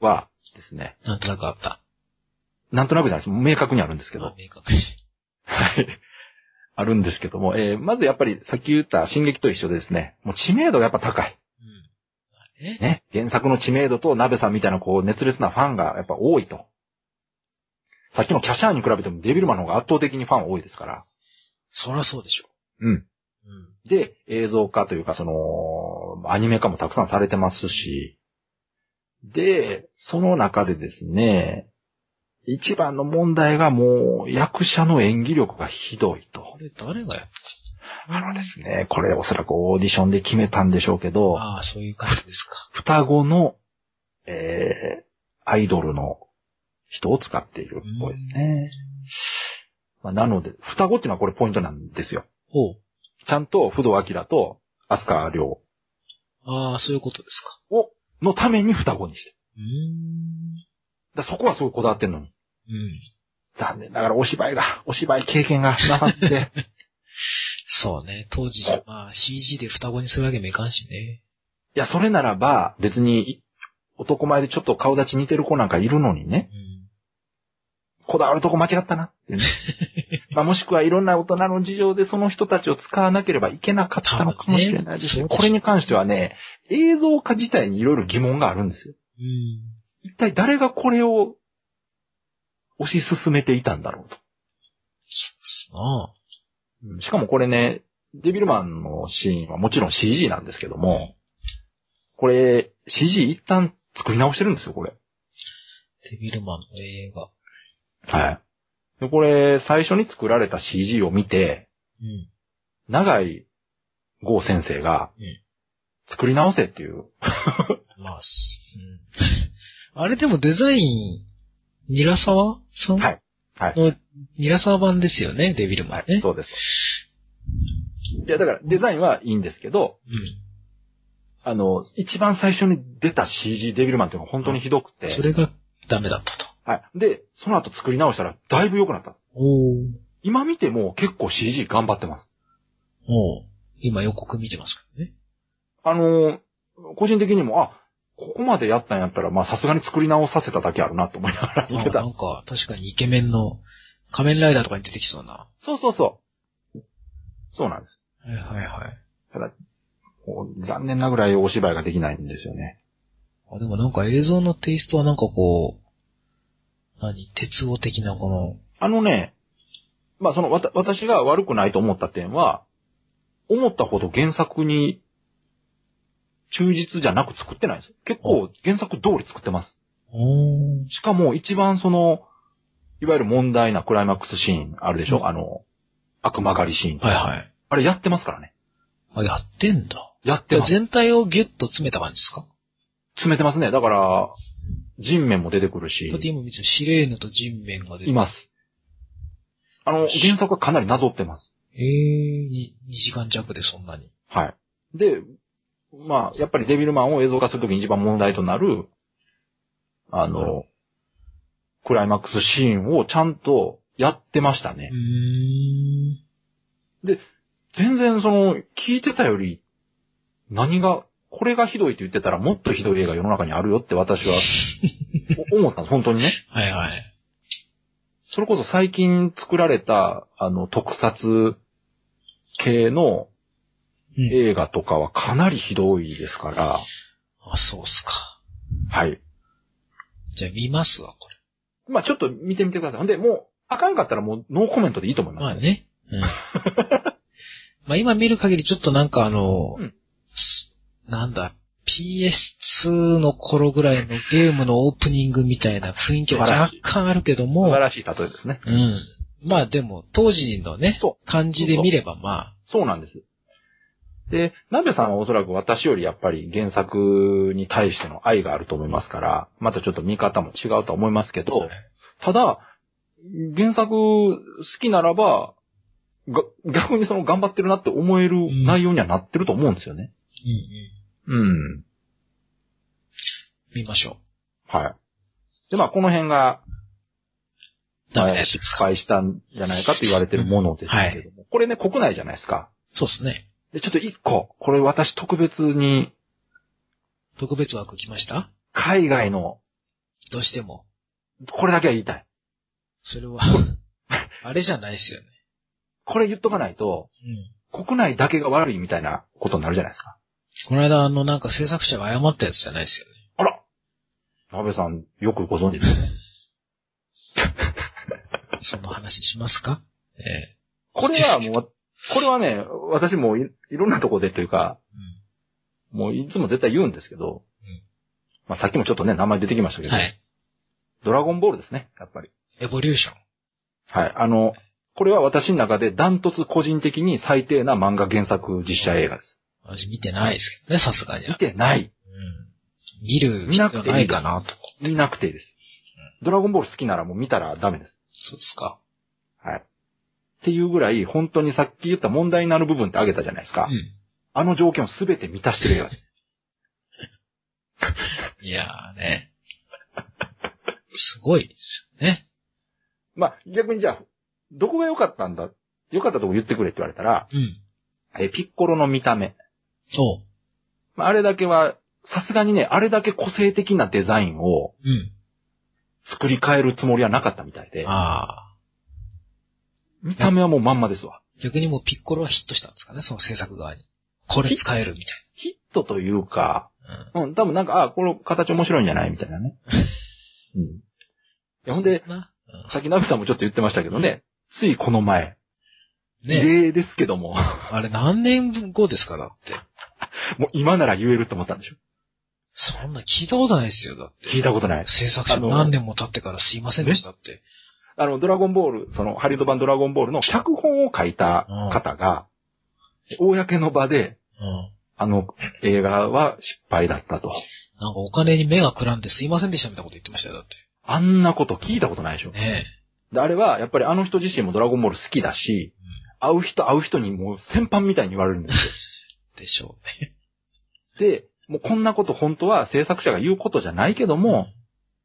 はですね、う。なんとなくあった。なんとなくじゃないです。明確にあるんですけどあ。明確に。はい。あるんですけども、えーまずやっぱりさっき言った進撃と一緒でですね、もう知名度がやっぱ高い。うん。えね。原作の知名度と鍋さんみたいなこう熱烈なファンがやっぱ多いと。さっきのキャシャーンに比べてもデビルマンの方が圧倒的にファン多いですから。そりゃそうでしょ。うん。うん。で、映像化というかその、アニメ化もたくさんされてますし、で、その中でですね、一番の問題がもう役者の演技力がひどいとこ。れ誰がやってあのですね、これおそらくオーディションで決めたんでしょうけど、ああ、そういう感じですか。双子の、えー、アイドルの人を使っているっぽいですね。まあ、なので、双子っていうのはこれポイントなんですよ。ほう。ちゃんと不動明と飛鳥亮ああ、そういうことですか。を、のために双子にして。うーん。だそこはすごいこだわってんのに。うん。残念ながらお芝居が、お芝居経験がなかって。そうね。当時じゃ、まあ CG で双子にするわけにもいかんしね。いや、それならば、別に、男前でちょっと顔立ち似てる子なんかいるのにね、うん。こだわるとこ間違ったなってね。まあもしくはいろんな大人の事情でその人たちを使わなければいけなかったのかもしれないですね。ねこれに関してはね、映像化自体にいろいろ疑問があるんですよ。うん。一体誰がこれを推し進めていたんだろうと。ああ。うんしかもこれね、デビルマンのシーンはもちろん CG なんですけども、これ CG 一旦作り直してるんですよ、これ。デビルマンの映画。はい。で、これ最初に作られた CG を見て、うん。長井郷先生がうん、作り直せっていう。まあ、すうん。あれでもデザイン、ニラサワさん？はいはい。の、ニラサワ版ですよね、デビルマンね。そうです。いや、だからデザインはいいんですけど、うん。あの、一番最初に出た CG デビルマンっていうのが本当にひどくて、それがダメだったと。はい。で、その後作り直したらだいぶ良くなった。おー。今見ても結構 CG 頑張ってます。おー。今予告見てますけどね。あのー個人的にも、あ、ここまでやったんやったら、まあさすがに作り直させただけあるなと思いながら見てたあな。んか、確かにイケメンの仮面ライダーとかに出てきそうな。そうそうそう。そうなんです。はいはいはい。ただ、残念なぐらいお芝居ができないんですよね。あ、でもなんか映像のテイストはなんかこう、何？鉄夫的なこの、あのね、まあそのわた、私が悪くないと思った点は、思ったほど原作に忠実じゃなく作ってないんです。結構原作通り作ってます。しかも一番その、いわゆる問題なクライマックスシーンあるでしょ、うんあの、悪魔狩りシーン。はいはい。あれやってますからね。あ、やってんだ。やってます。全体をギュッと詰めた感じですか？詰めてますね。だから、人面も出てくるしだっ、て今見てシレーヌと人面が出ています。あの、原作はかなりなぞってます。えー、に2時間弱でそんなに。はい。で、まあ、やっぱりデビルマンを映像化するときに一番問題となる、あの、クライマックスシーンをちゃんとやってましたねう。ーん。全然その、聞いてたより、何が、これがひどいって言ってたらもっとひどい映画世の中にあるよって私はお 思ったんです、本当にね。はいはい。それこそ最近作られた、あの、特撮系のうん。映画とかはかなりひどいですから、あ、そうっすか。はい。じゃあ見ますわ、これ。まあちょっと見てみてください。ほんで、もう、あかんかったらもうノーコメントでいいと思います、まあ。ね。うん。まあ今見る限りちょっとなんかあの、うんなんだ、PS2 の頃ぐらいのゲームのオープニングみたいな雰囲気は若干あるけど素も、晴らしい例えですね。うん。まあでも、当時のねそ、感じで見ればまそうなんです。で、ナベさんはおそらく私よりやっぱり原作に対しての愛があると思いますから、またちょっと見方も違うと思いますけあ、ど、ただ、原作好きならば、が逆にその頑張ってるなって思える内容にはなってると思うんですよね。うんうん。うん。見ましょはい。で、まあ、この辺が、う。ダまあメ失敗したんじゃないかと言われてるものですけども、これね、国内じゃないですか。そうですね。で、ちょっと一個、これ私特別に、特別枠来ました？海外の、どうしても。これだけは言いたい。それは、あれじゃないですよね。これ言っとかないと、うん。国内だけが悪いみたいなことになるじゃないですか。この間あのなんか制作者が謝ったやつじゃないですよね。あら安倍さん、よくご存知ですね。その話しますか？ええこれはもう、これはね、私もいいろんなとこでというか、もういつも絶対言うんですけど、まあさっきもちょっとね、名前出てきましたけど、はい。ドラゴンボールですね、やっぱり。エボリューション。はい。あの、これは私の中でダントツ個人的に最低な漫画原作実写映画です。私見てないですけどね、さすがに。見てない。うん。見る見なくていい必要ないかなと。見なくていいです。ドラゴンボール好きならもう見たらダメです。そうですか。はい。っていうぐらい、本当にさっき言った問題になる部分ってあげたじゃないですか。うん。あの条件をすべて満たしてる映画です。いやーね。すごいですよね。まあ、逆にじゃあ、どこが良かったんだ良かったとこ言ってくれって言われたら、うん。えピッコロの見た目。そまあ、あれだけは、さすがにね、あれだけ個性的なデザインをう。うん。作り変えるつもりはなかったみたいで、ああ。見た目はもうまんまですわ。逆にもうピッコロはヒットしたんですかね、その制作側に。これ使えるみたヒットというか、いな。うん、多分なんか、あ、この形面白いんじゃないみたいなね。うん。いや、ほんで、な。さっきナビさんもちょっと言ってましたけどね、ついこの前、うん、ね異例ですけども、あれ何年後ですかだって。もう今なら言えると思ったんでしょ？そんな聞いたことないですよ、だって。聞いたことない。制作者何年も経ってからすいませんでしたって。あの、ドラゴンボール、その、ハリウッド版ドラゴンボールの脚本を書いた方が、公の場で、うん。あの映画は失敗だったと。なんかお金に目がくらんですいませんでしたみたいなこと言ってましたよ、だって。あんなこと聞いたことないでしょ。ねであれは、やっぱりあの人自身もドラゴンボール好きだし、会う人会う人にもう先般みたいに言われるんですよ。え。でしょうね。で、もうこんなこと本当は制作者が言うことじゃないけども、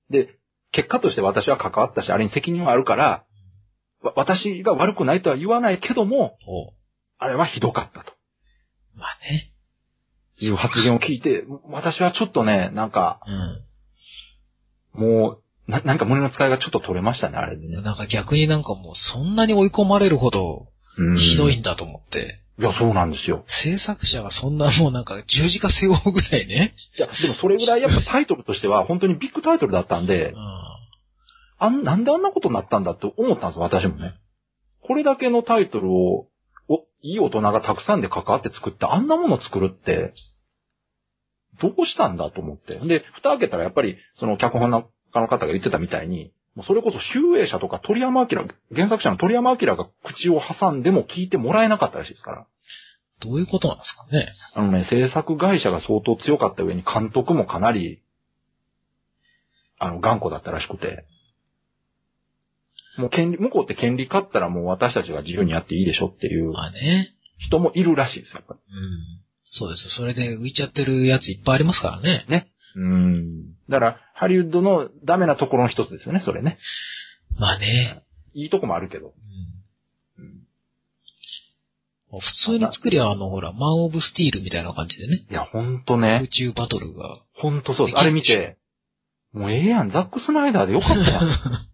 で、結果として私は関わったし、あれに責任はあるから、わ私が悪くないとは言わないけども、おあれはひどかったとまあね。いう発言を聞いて、私はちょっとね、なんか、うん。もう、な、なんか胸の使いがちょっと取れましたね、あれでね。なんか逆になんかもうそんなに追い込まれるほどうんひどいんだと思って。いや、そうなんですよ。制作者がそんなもうなんか十字架背負うぐらいね。いや、でもそれぐらいやっぱタイトルとしては本当にビッグタイトルだったんでう、ん。あん、なんであんなことになったんだって思ったんですよ、私もね。これだけのタイトルを、お、いい大人がたくさんで関わって作って、あんなもの作るって、どうしたんだと思って。で、蓋開けたらやっぱり、その脚本家の方が言ってたみたいに、もうそれこそ集英社とか鳥山明、原作者の鳥山明が口を挟んでも聞いてもらえなかったらしいですから。どういうことなんですかね。あのね、制作会社が相当強かった上に監督もかなり、あの、頑固だったらしくて。もう権利、向こうって権利買ったらもう私たちが自由にやっていいでしょっていうまあね。人もいるらしいですよ、やっぱうん。そうですよ。それで浮いちゃってるやついっぱいありますからね。り。ね。うん。だから、ハリウッドのダメなところの一つですよね、それね。まあね。いいとこもあるけど。うん普通に作りゃあの、ほら、マン・オブ・スティールみたいな感じでね。いや、ほんと宇ね。宙バトルが。ほんとそうです。あれ見て、もうええやん、ザック・スナイダーでよかったわ。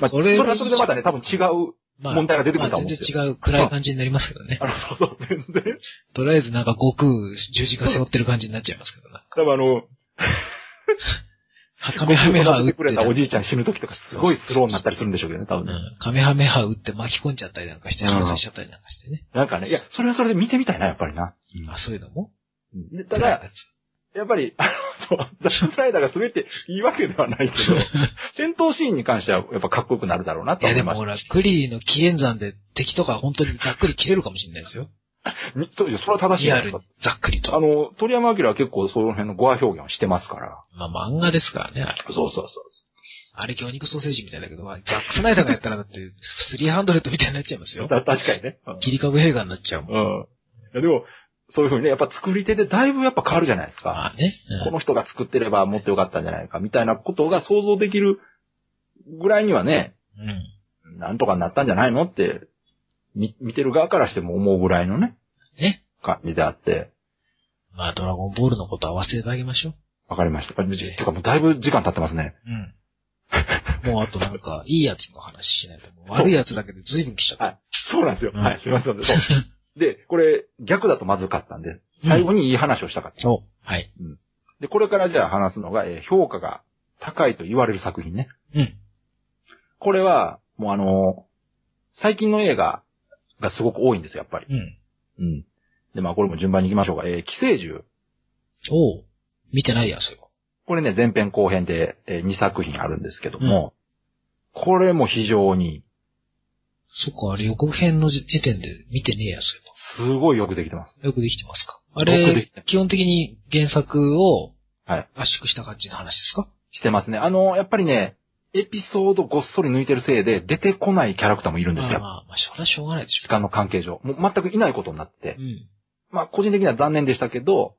まあ、そそれれはそれでまたね、多分違うま問題が出てくるとまあ全思うんですよ然違う暗い感じになりますけどね。あの、そうそう、全然。とりあえずなんか悟空十字架背負ってる感じになっちゃいますけどな。多分あの、カメハメハ打ってくれたおじいちゃん死ぬ時とかすごいスローになったりするんでしょうけどね、多分ね。うん。カメハメハ打って巻き込んじゃったりなんかして、うん反省しちゃったりなんかしてね。なんかね、いや、それはそれで見てみたいな、やっぱりな。あ、そういうのも？うんでただ、やっぱり、あの、ザックスライダーが全ていいわけではないけど、戦闘シーンに関してはやっぱかっこよくなるだろうなといや思いました。でもほら、クリーの紀元山で敵とか本当にざっくり切れるかもしれないですよ。みそういやそれは正しいですか。ざっくりと。あの、鳥山明は結構その辺の語話表現をしてますから。まあ漫画ですからね。そうそうそう。あれ魚肉ソーセージみたいだけど、ザックスナイダーがやったらだって、300みたいになっちゃいますよ。た確かにね。切り株映画になっちゃうもん。うん。でも、そういう風にね、やっぱ作り手でだいぶやっぱ変わるじゃないですか。まあね。この人が作ってればもっと良かったんじゃないか、みたいなことが想像できるぐらいにはね、うん。うん。なんとかなったんじゃないのって、み、見てる側からしても思うぐらいのね、ね。感じであって、まあドラゴンボールのことは忘れてあげましょう。わかりました。あてかもうだいぶ時間経ってますね。うん。もうあとなんか、いいやつの話しないと。もう悪いやつだけで随分来ちゃった。はい。そうなんですよ。うんはい、すいません。そうで、これ、逆だとまずかったんで、最後にいい話をしたかった。おはい。で、これからじゃあ話すのが、えー評価が高いと言われる作品ね。うん。これは、もうあのー最近の映画がすごく多いんですよ、やっぱり。うん。うん。で、まあこれも順番に行きましょうか。えー寄生獣。おう見てないや、それは。これね、前編後編で2作品あるんですけども、これも非常にそっか、あれ予告編の時点で見てねえや、そうすごいよくできてます。よくできてますか。あれ基本的に原作をはい。圧縮した感じの話ですか？してますね。あの、やっぱりね、エピソードごっそり抜いてるせいで出てこないキャラクターもいるんですよ。まあまあ、まあ、それはしょうがないでし時間の関係上。もう全くいないことになってょ。う。ん。まあ、個人的には残念でしたけど、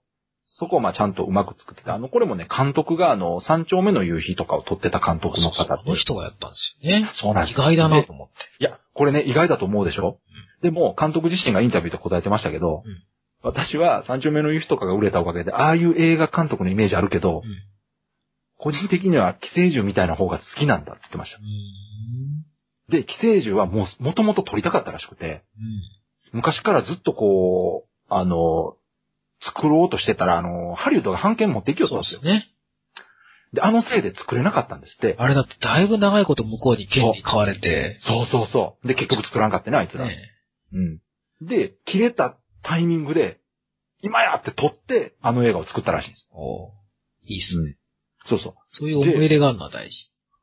そこをまあちゃんとうまく作ってた。あの、これもね、監督があの、三丁目の夕日とかを撮ってた監督のそうそう方ってあの人がやったんですよね。そうなんです意外だなと思って。いや、これね、意外だと思うでしょ、でも、監督自身がインタビューで答えてましたけど、うん私は三丁目の夕日とかが売れたおかげで、ああいう映画監督のイメージあるけど、うん個人的には寄生獣みたいな方が好きなんだって言ってました。うん。で、寄生獣はもう、もともと撮りたかったらしくて、うん。昔からずっとこう、あの、作ろうとしてたら、あの、ハリウッドが版権持っていきよったんですよ。そうですね。で、あのせいで作れなかったんですって。あれだってだいぶ長いこと向こうに権利買われて。そうそうそう。で、結局作らんかってね、あいつら。ねうん。で、切れたタイミングで、今やって撮って、あの映画を作ったらしいんです。おいいっすね。そうそう。そういう思い入れがあるのは大事。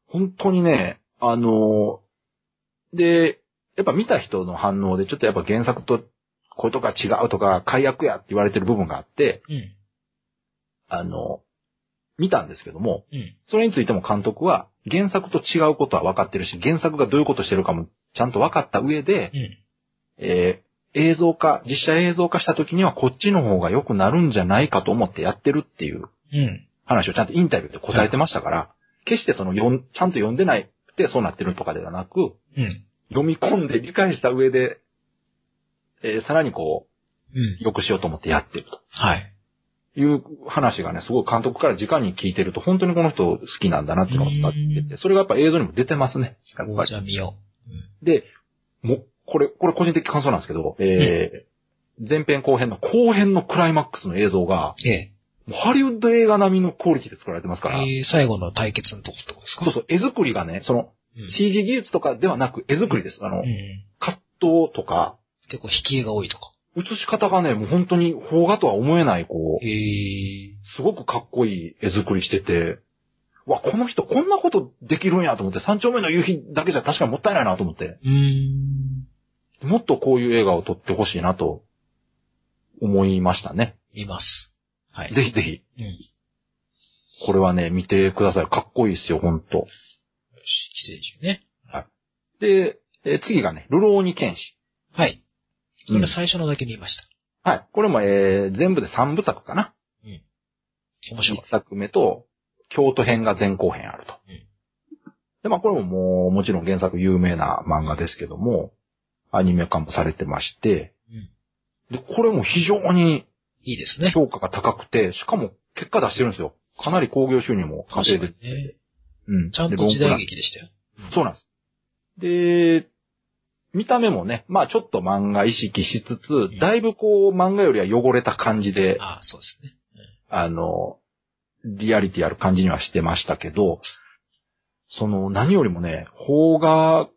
本当にね、あのーで、やっぱ見た人の反応で、ちょっとやっぱ原作と、こういうとこが違うとか、解約やって言われてる部分があって、うん。あの、見たんですけども、うん。それについても監督は、原作と違うことは分かってるし、原作がどういうことしてるかもちゃんと分かった上で、うん。えー映像化、実写映像化した時にはこっちの方が良くなるんじゃないかと思ってやってるっていううん。話をちゃんとインタビューで答えてましたから、決してその読ん、ちゃんと読んでないくてそうなってるとかではなく、うん。読み込んで理解した上で、えーさらにこうんう、。良くしようと思ってやってるはい。という話がね、すごい監督から直に聞いてると、本当にこの人好きなんだなっていうのが伝わってきてそれがやっぱ映像にも出てますね。やっぱり。じゃあ見よで、もう、これ、これ個人的感想なんですけど、えー前編後編の後編のクライマックスの映像が、う。えもうハリウッド映画並みのクオリティで作られてますえ。から、えー最後の対決のとこってことですか？そうそう、絵作りがね、その、うん。CG 技術とかではなく絵作りです。あの、うん。カットとか、結構引き絵が多いとか。映し方がね、もう本当に邦画とは思えない、こう、ええ。すごくかっこいい絵作りしてて、わ、この人こんなことできるんやと思って、三丁目の夕日だけじゃ確かにもったいないなと思って、うーん。もっとこういう映画を撮ってほしいなと思いましたね。見ます。はい。ぜひぜひ、うん。よこれはね、見てください。かっこいいですよ、ほんと。し、寄生獣ね。で、えー次がね、ルローニケンシ。はい。うん今最初のだけ見ました。はい。これも、えー全部で3部作かな。1面白かっ作目と、京都編が前後編あると。うんで、まあこれももう、もちろん原作有名な漫画ですけども、アニメ化もされてまして、うんで、これも非常にた。いいですね。評価が高くて、しかも結果出してるんですよ。かなり興行収入も稼いでね。うん。ちゃんと時代劇でしたよ。でそうなんです。で、見た目もね、まあちょっと漫画意識しつつ、んだいぶこう漫画よりは汚れた感じで、ああ、そうですね。あの、リアリティある感じにはしてましたけど、その何よりもね、邦画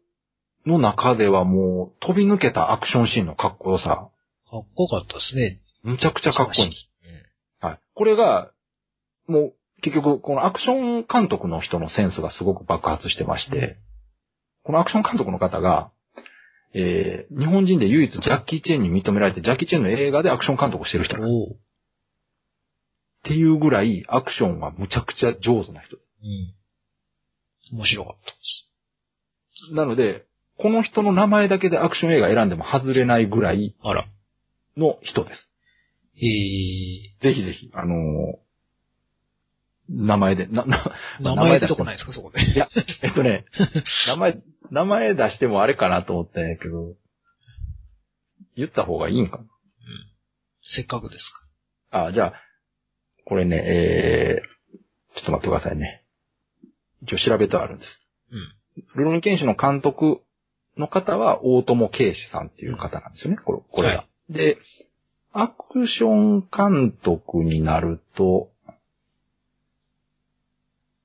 の中ではもう飛び抜けたアクションシーンのかっこよさ、かっこよかったですね。むちゃくちゃかっこいいん。はい。これが、もう結局このアクション監督の人のセンスがすごく爆発してまして、このアクション監督の方が、えー、日本人で唯一ジャッキー・チェンに認められて、ジャッキー・チェンの映画でアクション監督をしてる人なんです。っていうぐらいアクションはむちゃくちゃ上手な人です。うん。面白かったです。なので、この人の名前だけでアクション映画選んでも外れないぐらい。の人です。ええぜひぜひ、あのー名前で、な、な、名前出てこないですか、そこで。いや、えっとね、名前、名前出してもあれかなと思ったんやけど、言った方がいいんかせっかくですな。あ、じゃあ、これね、えー、ちょっと待ってくださいね。一応調べてはあるんです。か。うん。ルロニケンシの監督の方は大友圭司さんっていう方なんですよね、これこれが。はで、アクション監督になると、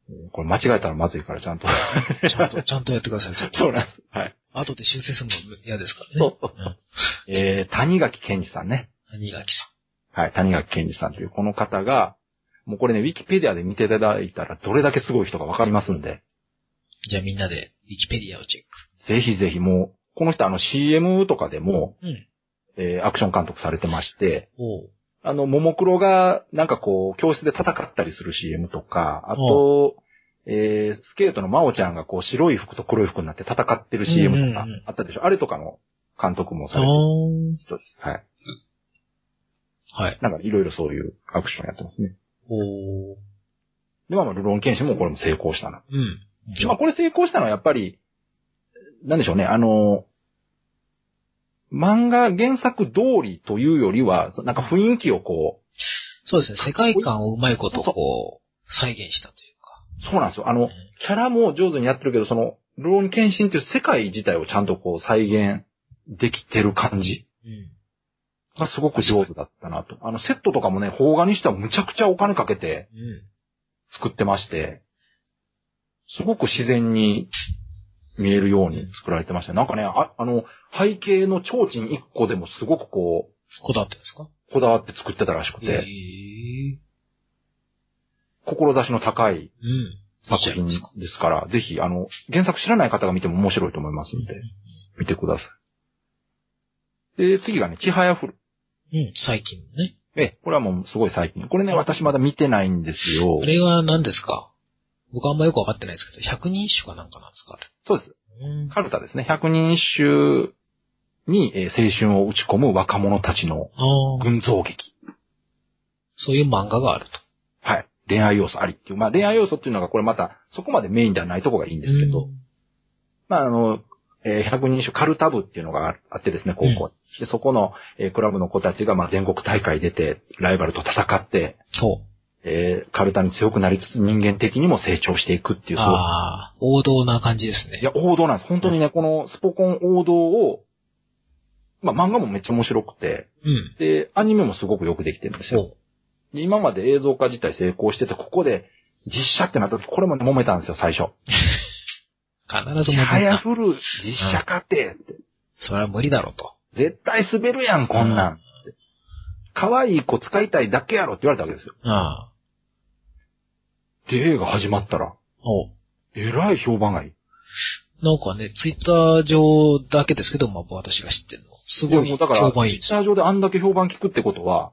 えーこれ間違えたらまずいからちゃんと。ちゃんと、ちゃんとやってください、そうなんです。はい。後で修正するの嫌ですからね。そううん。えー、谷垣健二さんね。谷垣はい、谷垣健二さんというこの方が、もうこれね、ウィキペディアで見ていただいたらどれだけすごい人がわかりますんで、じゃあみんなで、ウィキペディアをチェック。ぜひぜひもう、この人あの CM とかでも、うん。えーアクション監督されてまして。あの、ももクロが、なんかこう、教室で戦ったりする CM とか、あと、えー、スケートの真央ちゃんがこう、白い服と黒い服になって戦ってる CM とかうんうんうんあったでしょ、あれとかの監督もさあれてるー人です。はい。はい。なんかいろいろそういうアクションやってますね。おー。で、まあまあ、ルロン剣士もこれも成功したな。うん。まあこれ成功したのはやっぱり、なんでしょうね、あの、漫画原作通りというよりは、なんか雰囲気をこそうですね。世界観をうまいことこう、再現したというか。う、そうなんですよ。あの、キャラも上手にやってるけど、その、ルローニケンシンっていう世界自体をちゃんとこう再現できてる感じうん。がすごく上手だったなと。あの、セットとかもね、邦画にしてはむちゃくちゃお金かけてうん。作ってまして、すごく自然に見えるように作られてました。なんかね、ああの、背景の提灯一個でもすごくこう、こだわってですか？こだわって作ってたらしくえて、え志の高いうん。作品ですから、ぜひ、あの、原作知らない方が見ても面白いと思いますので、見てください。で、次がね、ちはやふる。うん、最近のね。え、これはもうすごい最近。これね、私まだ見てないんですよあ。れは何ですか？僕あんまよくわかってないですけど、百人一首かなんかなんですか？そうです。うん。カルタですね。百人一首に、えー青春を打ち込む若者たちの。群像劇。そういう漫画があると。はい。恋愛要素ありっていう。まあ恋愛要素っていうのがこれまたそこまでメインではないとこがいいんですけど、うんまああの、えー百人一首カルタ部っていうのがあってですね、高校に。で、そこの、えークラブの子たちがまあ全国大会出て、ライバルと戦って、そう。えーカルタに強くなりつつ人間的にも成長していくっていう、そうああ、王道な感じですね。いや、王道なんです。本当にね、このスポコン王道を、まあ漫画もめっちゃ面白くて、うん。で、アニメもすごくよくできてるんですよ。で今まで映像化自体成功してて、ここで実写ってなった時、これもね、揉めたんですよ、最初。必ずもはやふる実写化って、ってそれは無理だろうと。絶対滑るやん、こんなん。可愛い子使いたいだけやろって言われたわけですよ。ああ。で、映画始まったら、おうえらい評判がいい。なんかね、ツイッター上だけですけど、まあ私が知ってるの。すごいいやもうだから、評判いいですツイッター上であんだけ評判聞くってことは、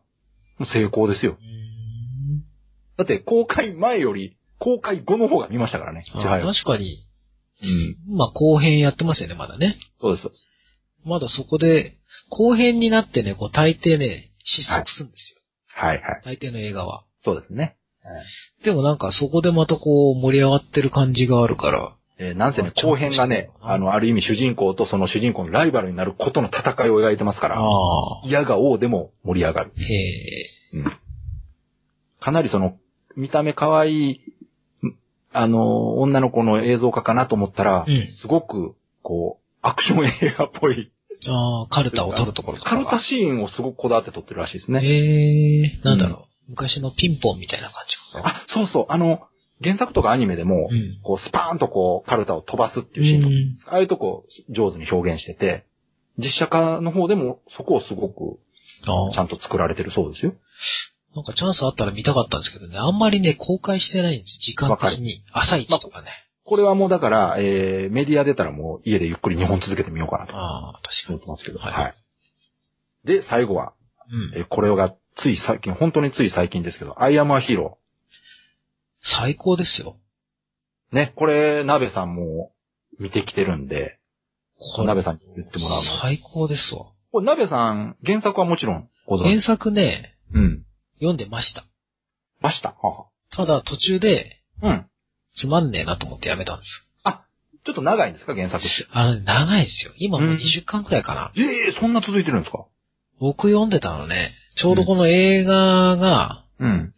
もう成功ですよ。だって、公開前より、公開後の方が見ましたからね。確かに、うん。まあ後編やってますよね、まだね。そうです、そうです。まだそこで、後編になってね、こう大抵ね、失速するんですよ。はいはい。大抵の映画は。そうですね。でもなんかそこでまたこう盛り上がってる感じがあるから。えーなんせね、後編がね、うんあの、ある意味主人公とその主人公のライバルになることの戦いを描いてますから、あ。嫌が王でも盛り上がる。へえ。うん。かなりその、見た目可愛い、んあの、女の子の映像化かなと思ったら、うんすごく、こう、アクション映画っぽい。ああ、カルタを撮るところとかカは。ルタシーンをすごくこだわって撮ってるらしいですね。へえ、なんだろう。昔のピンポンみたいな感じかな。あ、そうそう、あの、原作とかアニメでも、うん。こう、スパーンとこう、カルタを飛ばすっていうシーンとか、うんああいうとこ上手に表現してて、実写化の方でもそこをすごくああ。ちゃんと作られてるそうですよ。なんかチャンスあったら見たかったんですけどね、あんまりね、公開してないんです。時間的に。朝一とかね。これはもうだから、えー、メディア出たらもう家でゆっくり2本続けてみようかなとああ、確かに思って。ますけど。はいはい。で、最後は、うん。えーこれがつい最近、本当につい最近ですけど、アイアムアヒーロ最高ですよ。ー。ね、これ、鍋さんも見てきてるんで、これ鍋さんに言ってもらうの。最高ですわ。これ、鍋さん、原作はもちろんご存原知。作ね、うん。読んでました。ました？はただ途中で、はうん。つまんねえなと思ってやめたんです。ちょっと長いんですか、原作って。あのね、長いですよ。今もううん20巻くらいかな。ええそんな続いてるんですか？僕読んでたのね、ちょうどこの映画が、うん。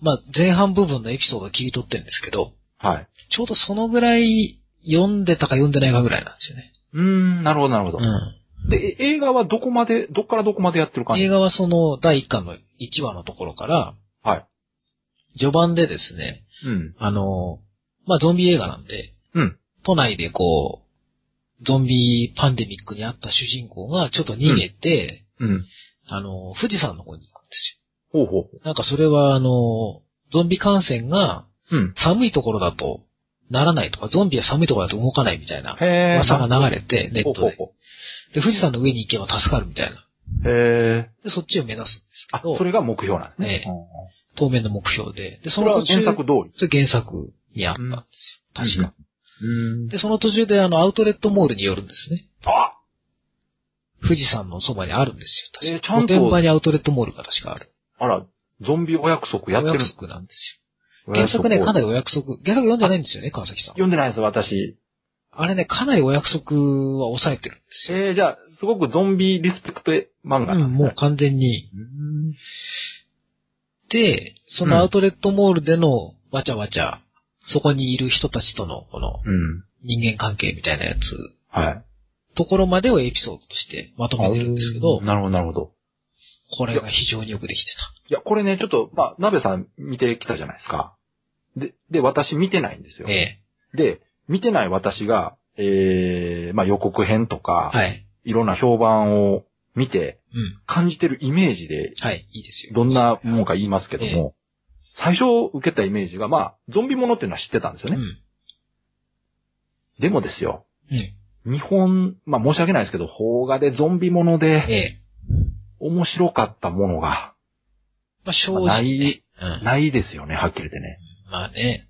まあ前半部分のエピソードを切り取ってるんですけど、はい。ちょうどそのぐらい読んでたか読んでないかぐらいなんですよね。うーん、なるほど、なるほど。うん。で、え映画はどこまで、どっからどこまでやってる感じ？映画はその第1巻の1話のところから、はい。序盤でですね、うん。あの、まあゾンビ映画なんで、うん。都内でこう、ゾンビパンデミックにあった主人公がちょっと逃げて、うん。あの、富士山の方に行くんですほうほう。なんかそれはあの、ゾンビ感染がうん。寒いところだとならないとか、ゾンビは寒いところだと動かないみたいなへ噂が流れて、ネットで。ほうほうほで、富士山の上に行けば助かるみたいな。うへえ。で、そっちを目指すんですあけど、、それが目標なんですね。ええうん当面の目標で。で、その途中、原作通り？それ原作にあったんですよ。確か。うん。で、その途中であの、アウトレットモールに寄るんですね。あ富士山のそばにあるんですよ。確か。えーちゃんと御殿場にアウトレットモールが確かある。あら、ゾンビお約束やってるお約束なんですよ。原作ね、かなりお約束、原作読んでないんですよね、川崎さん。読んでないです、私。あれね、かなりお約束は抑えてるんですよ。えー、じゃあ、すごくゾンビリスペクト漫画うん、もう完全に。うん。で、そのアウトレットモールでのわちゃわちゃ、そこにいる人たちとのこのうん。人間関係みたいなやつ、はい。ところまでをエピソードとしてまとめてるんですけど、なるほど、なるほど。これが非常によくできていや、これね、ちょっと、まあ、鍋さん見てきたじゃないですか。で、で、私見てないんですよ。た。えで、見てない私が、えー、まあ予告編とえか、はい。いろんな評判を見てうん。感じてるイメージで、はい、いいですよ。どんなもんか言いますけども、最初受けたイメージが、まあ、ゾンビものっていうのは知ってたんですよね。うん。でもですよ、うん。日本、まあ申し訳ないですけど、邦画でゾンビものえでえ面白かったものがまあ正まあ直ね。うん。ないですよね、はっきり言ってね。まあね。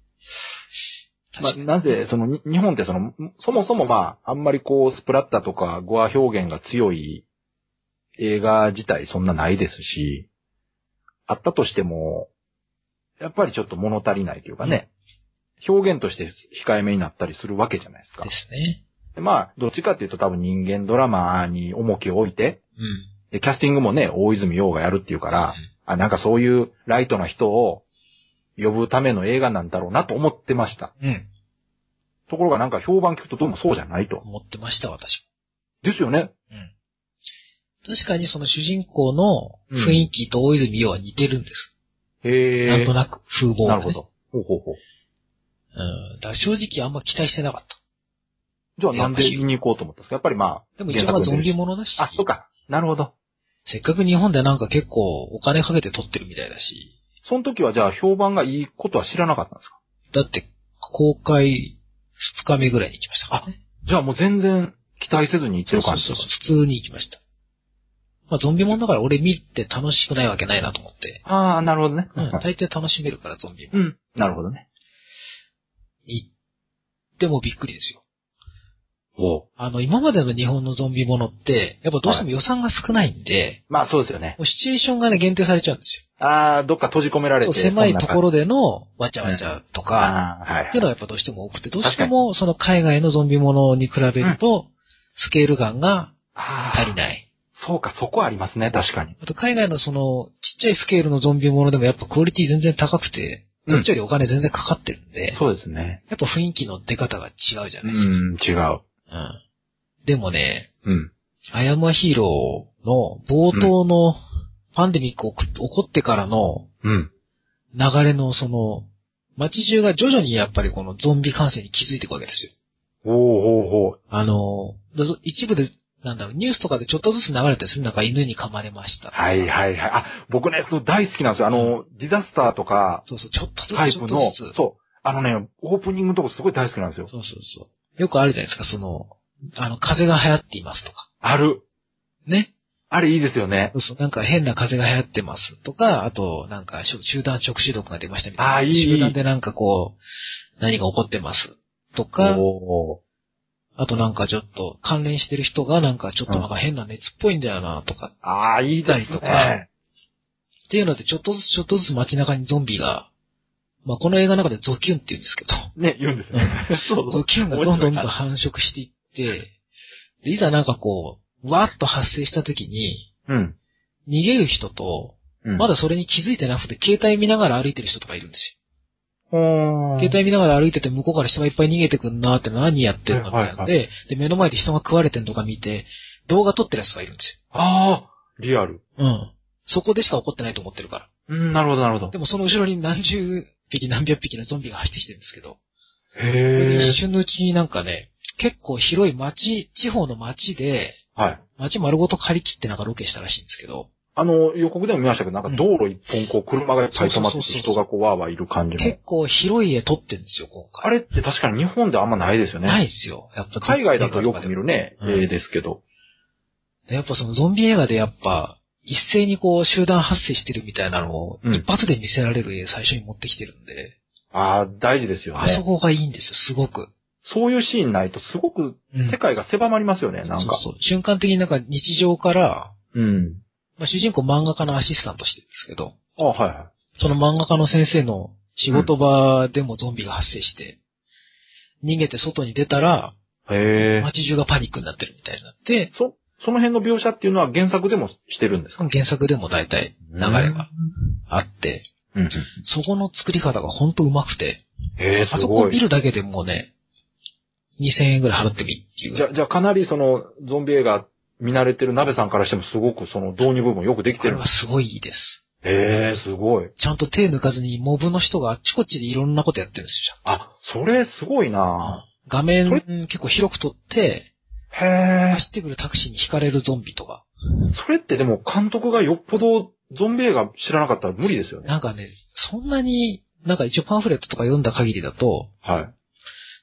まあ。なぜ、その、に日本ってその、そもそもまあ、あんまりこう、スプラッターとかゴア表現が強い映画自体そんなないですし、あったとしても、やっぱりちょっと物足りないというかね、表現として控えめになったりするわけじゃないですかで。すね。でまあ、どっちかっていうと多分人間ドラマに重きを置いて、うん。で、キャスティングもね、大泉洋がやるっていうから、あ、なんかそういうライトな人を呼ぶための映画なんだろうなと思ってました。うん。ところがなんか評判聞くとどうもそうじゃないと。思ってました、私ですよね。も。うん。確かにその主人公の雰囲気と大泉洋は似てるんです。へえ。なんとなく、風貌が、ね。なるほ。ど。ほうほうほう。うん。だ正直あんま期待してなかっじゃあなんで見に行こうと思ったんですか？やっぱりまあ。た。でも一応まあゾンビものだし、あ、そうか。なるほど。せっかく日本でなんか結構お金かけて撮ってるみたいだし、その時はじゃあ評判がいいことは知らなかったんですか？だって公開2日目ぐらいに行きましたからね。じゃあもう全然期待せずに行ってそうそうそうる感じですか普通に行きました。まあゾンビものだから俺見て楽しくないわけないなと思って。ああ、なるほどね。うん、大抵楽しめるからゾンビも。うん。なるほどね。行ってもびっくりですよ。おあの、今までの日本のゾンビものって、やっぱどうしても予算が少ないんで、まあそうですよね。もうシチュエーションがね、限定されちゃうんですああ、どっか閉じ込められよ。て。そう、狭いところろでのわちゃわちゃとか、はい。っていうのはやっぱどうしても多くて、どうしてもその海外のゾンビものに比べると、スケール感が足りない。そうか、そこありますね、確かに。あと海外のその、ちっちゃいスケールのゾンビものでもやっぱクオリティ全然高くて、うんこっちよりお金全然かかってるんで、そうですね。やっぱ雰囲気の出方が違うじゃうないですか。ん、違う。うん。でもね、うん。アイアムアヒーローの冒頭のパンデミック起こ起こってからのうん。流れのその、街中が徐々にやっぱりこのゾンビ感染に気づいていくわけですよ。おーおーおーあの、だ一部で、なんだろう、ニュースとかでちょっとずつ流れたりするなんか犬に噛まれました。はいはいはい。あ、僕ね、その大好きなんですよ。あの、ディザスターとか、そうそう、ちょっとずつ、ちょタイプのっとずつ。、そう。あのね、オープニングのとこすごい大好きなんですよ。そうそうそう。よくあるじゃないですか、その、あの、風が流行っていますとか。ある。ね。あれいいですよねそ。うそう、なんか変な風が流行ってますとか、あと、なんか、集団食中毒が出ましたみたいな。あーいい集団でなんかこう、何が起こってますとか、おあとなんかちょっと関連してる人がなんかちょっとなんか変な熱っぽいんだよなとか、ーああ、いいですね。とかっていうのでちょっとずつちょっとずつ街中にゾンビが、まあこの映画の中でゾキュンって言うんですけど、ね、言うんですね。そうゾキュンがどんどんどん繁殖していって、でいざなんかこう、わーっと発生した時に、うん。逃げる人と、うん。まだそれに気づいてなくて、携帯見ながら歩いてる人とかいるんですほよ。ー携帯見ながら歩いてて、向こうから人がいっぱい逃げてくんなーって何やってるのみたいなで、で、目の前で人が食われてんとか見て、動画撮ってる人がいるんですああ、リアル。よ。うん。そこでしか起こってないと思ってるから。うん、なるほど、なるほどで。もその後ろに何十匹何百匹のゾンビが走ってきてるんですけど、へえ。で一瞬のうちになんかね、結構広い街、地方の街で、はい。街丸ごと借り切ってなんかロケしたらしいんですけど、あの、予告でも見ましたけど、なんか道路一本こう車がいっぱい止まって人がこうわーわーいる感じの。結構広い絵撮ってるんですよ、今回。あれって確かに日本であんまないですよね。ないですよ。やっぱ海外だとよく見るね、うん絵ですけど。でやっぱそのゾンビ映画でやっぱ、一斉にこう集団発生してるみたいなのをうん一発で見せられる絵最初に持ってきてるんで、ああ、大事ですよね。あそこがいいんですよ、すごく。そういうシーンないとすごくうん世界が狭まりますよね、なんか。そうそう瞬間的になんか日常から、うん。まあ、主人公漫画家のアシスタントしてるんですけど、あはいはその漫画家の先生の仕事場でもゾンビが発生して、逃げて外に出たら、い。へえ。街中がパニックになってるみたいになって、そ、その辺の描写っていうのは原作でもしてるんですか？原作でも大体流れがあって、うん。うんそこの作り方がほんと上手くて、へえ、あそこ。を見るだけでもうね、2000円ぐらい払ってもいいっていう。じゃ、じゃあかなりその、ゾンビ映画見慣れてる鍋さんからしてもすごくその導入部分よくできてるこれは。すごいです。へえ、すごい。ちゃんと手抜かずにモブの人があっちこっちでいろんなことやってるんですよ。あ、それすごいな画面結構広く撮って、へえ。走ってくるタクシーに引かれるゾンビとか。それってでも監督がよっぽどゾンビ映画知らなかったら無理ですよね。なんかね、そんなに、なんか一応パンフレットとか読んだ限りだと、はい。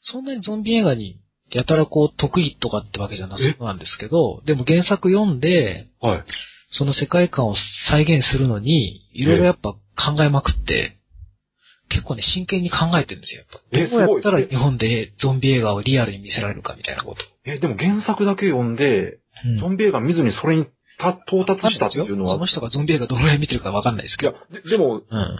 そんなにゾンビ映画にやたらこう得意とかってわけじゃなそうなんですけど、でも原作読んで、はい。その世界観を再現するのに、いろいろやっぱ考えまくって、結構ね、真剣に考えてるんですよ。やっぱえどうやったら日本でゾンビ映画をリアルに見せられるかみたいなこと。え、でも原作だけ読んで、うんゾンビ映画見ずにそれにた到達したっていうのはその、人がゾンビ映画どのぐらい見てるかわかんないですいやけど。、ででも、うん。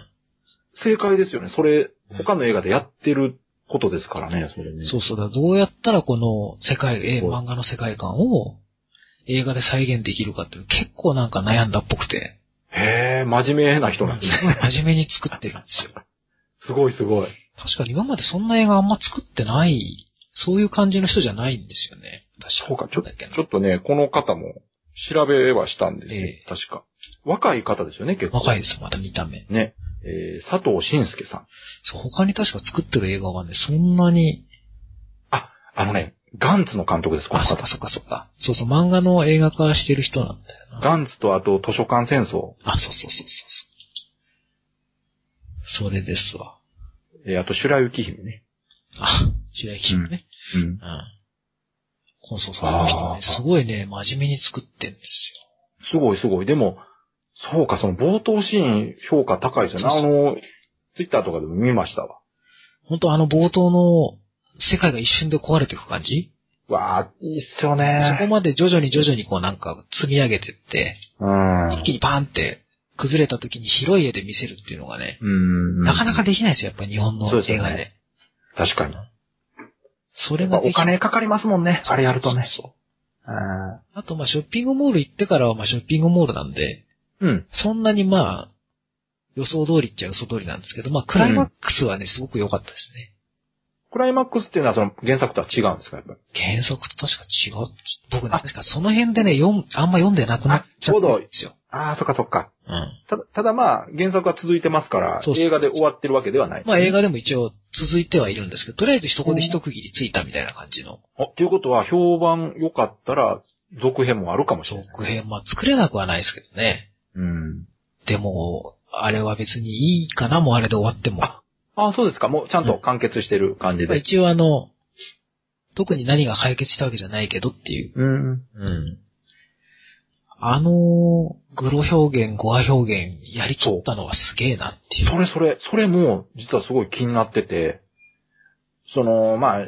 正解ですよね。それ、他の映画でやってることですからね、それね。そうそうだ。どうやったらこの世界、え漫画の世界観を映画で再現できるかっていう結構なんか悩んだっぽくて、へえ、真面目な人なんですね。真面目に作ってるんですよ。すごいすごい。確かに今までそんな映画あんま作ってない、そういう感じの人じゃないんですよね。確かそうか、ちょちょっとね、この方も調べはしたんですよ、ええ確か。若い方ですよね、結構。若いです、また見た目。ね。えー、佐藤慎介さん。そう、他に確か作ってる映画がね、そんなに、あ、あのね、ガンツの監督です、このあ、そっ方か。そっかそっか。そうそう、漫画の映画化してる人なんだよな。ガンツとあと図書館戦争。あ、そうそうそうそうそれですわ。えー、あと白雪姫ね。あ、白雪姫ね。うんう。ん。コンソさんの人ね、すごいね、真面目に作ってんですすごいすごい。でも、そうか、その冒頭シーン評価高いですよね。あの、ツイッターとかでも見ましたわ。よ。本当あの冒頭の世界が一瞬で壊れていく感じ、わあ、いいっすよそこね。まで徐々に徐々にこうなんか積み上げてって、うん。一気にバーンって崩れた時に広い絵で見せるっていうのがね、うん。なかなかできないですよ、やっぱ日本のそうですよね映画で。確かに。それがお金かかりますもんね。あれやるとね。そうそううんあとまあショッピングモール行ってからはまあショッピングモールなんで、うん。そんなにまあ、予想通りっちゃ予想通りなんですけど、まあクライマックスはね、すごく良かったですね。クライマックスっていうのはその原作とは違うんですか、やっぱり？原作と確か違う。僕ね、確か？その辺でね、読ん、あんま読んでなくなっちゃったんですよ。ああ、そっかそっか。うん。ただ、ただまあ、原作は続いてますからそうそうそう映画で終わってるわけではない。まあ映画でも一応続いてはいるんですけど、とりあえずそこで一区切りついたみたいな感じのあ、っていうことは、評判良かったら、続編もあるかもしれない。続編、まあ作れなくはないですけどね。うん。でも、あれは別にいいかな、もうあれで終わっても。ああ、そうですか。もうちゃんと完結してる感じまあで。一応あの、特に何が解決したわけじゃないけどっていう。うん。うん。あの、グロ表現、語話表現、やりきったのはすげえなっていう。それそれ、それも、実はすごい気になってて、その、まあ、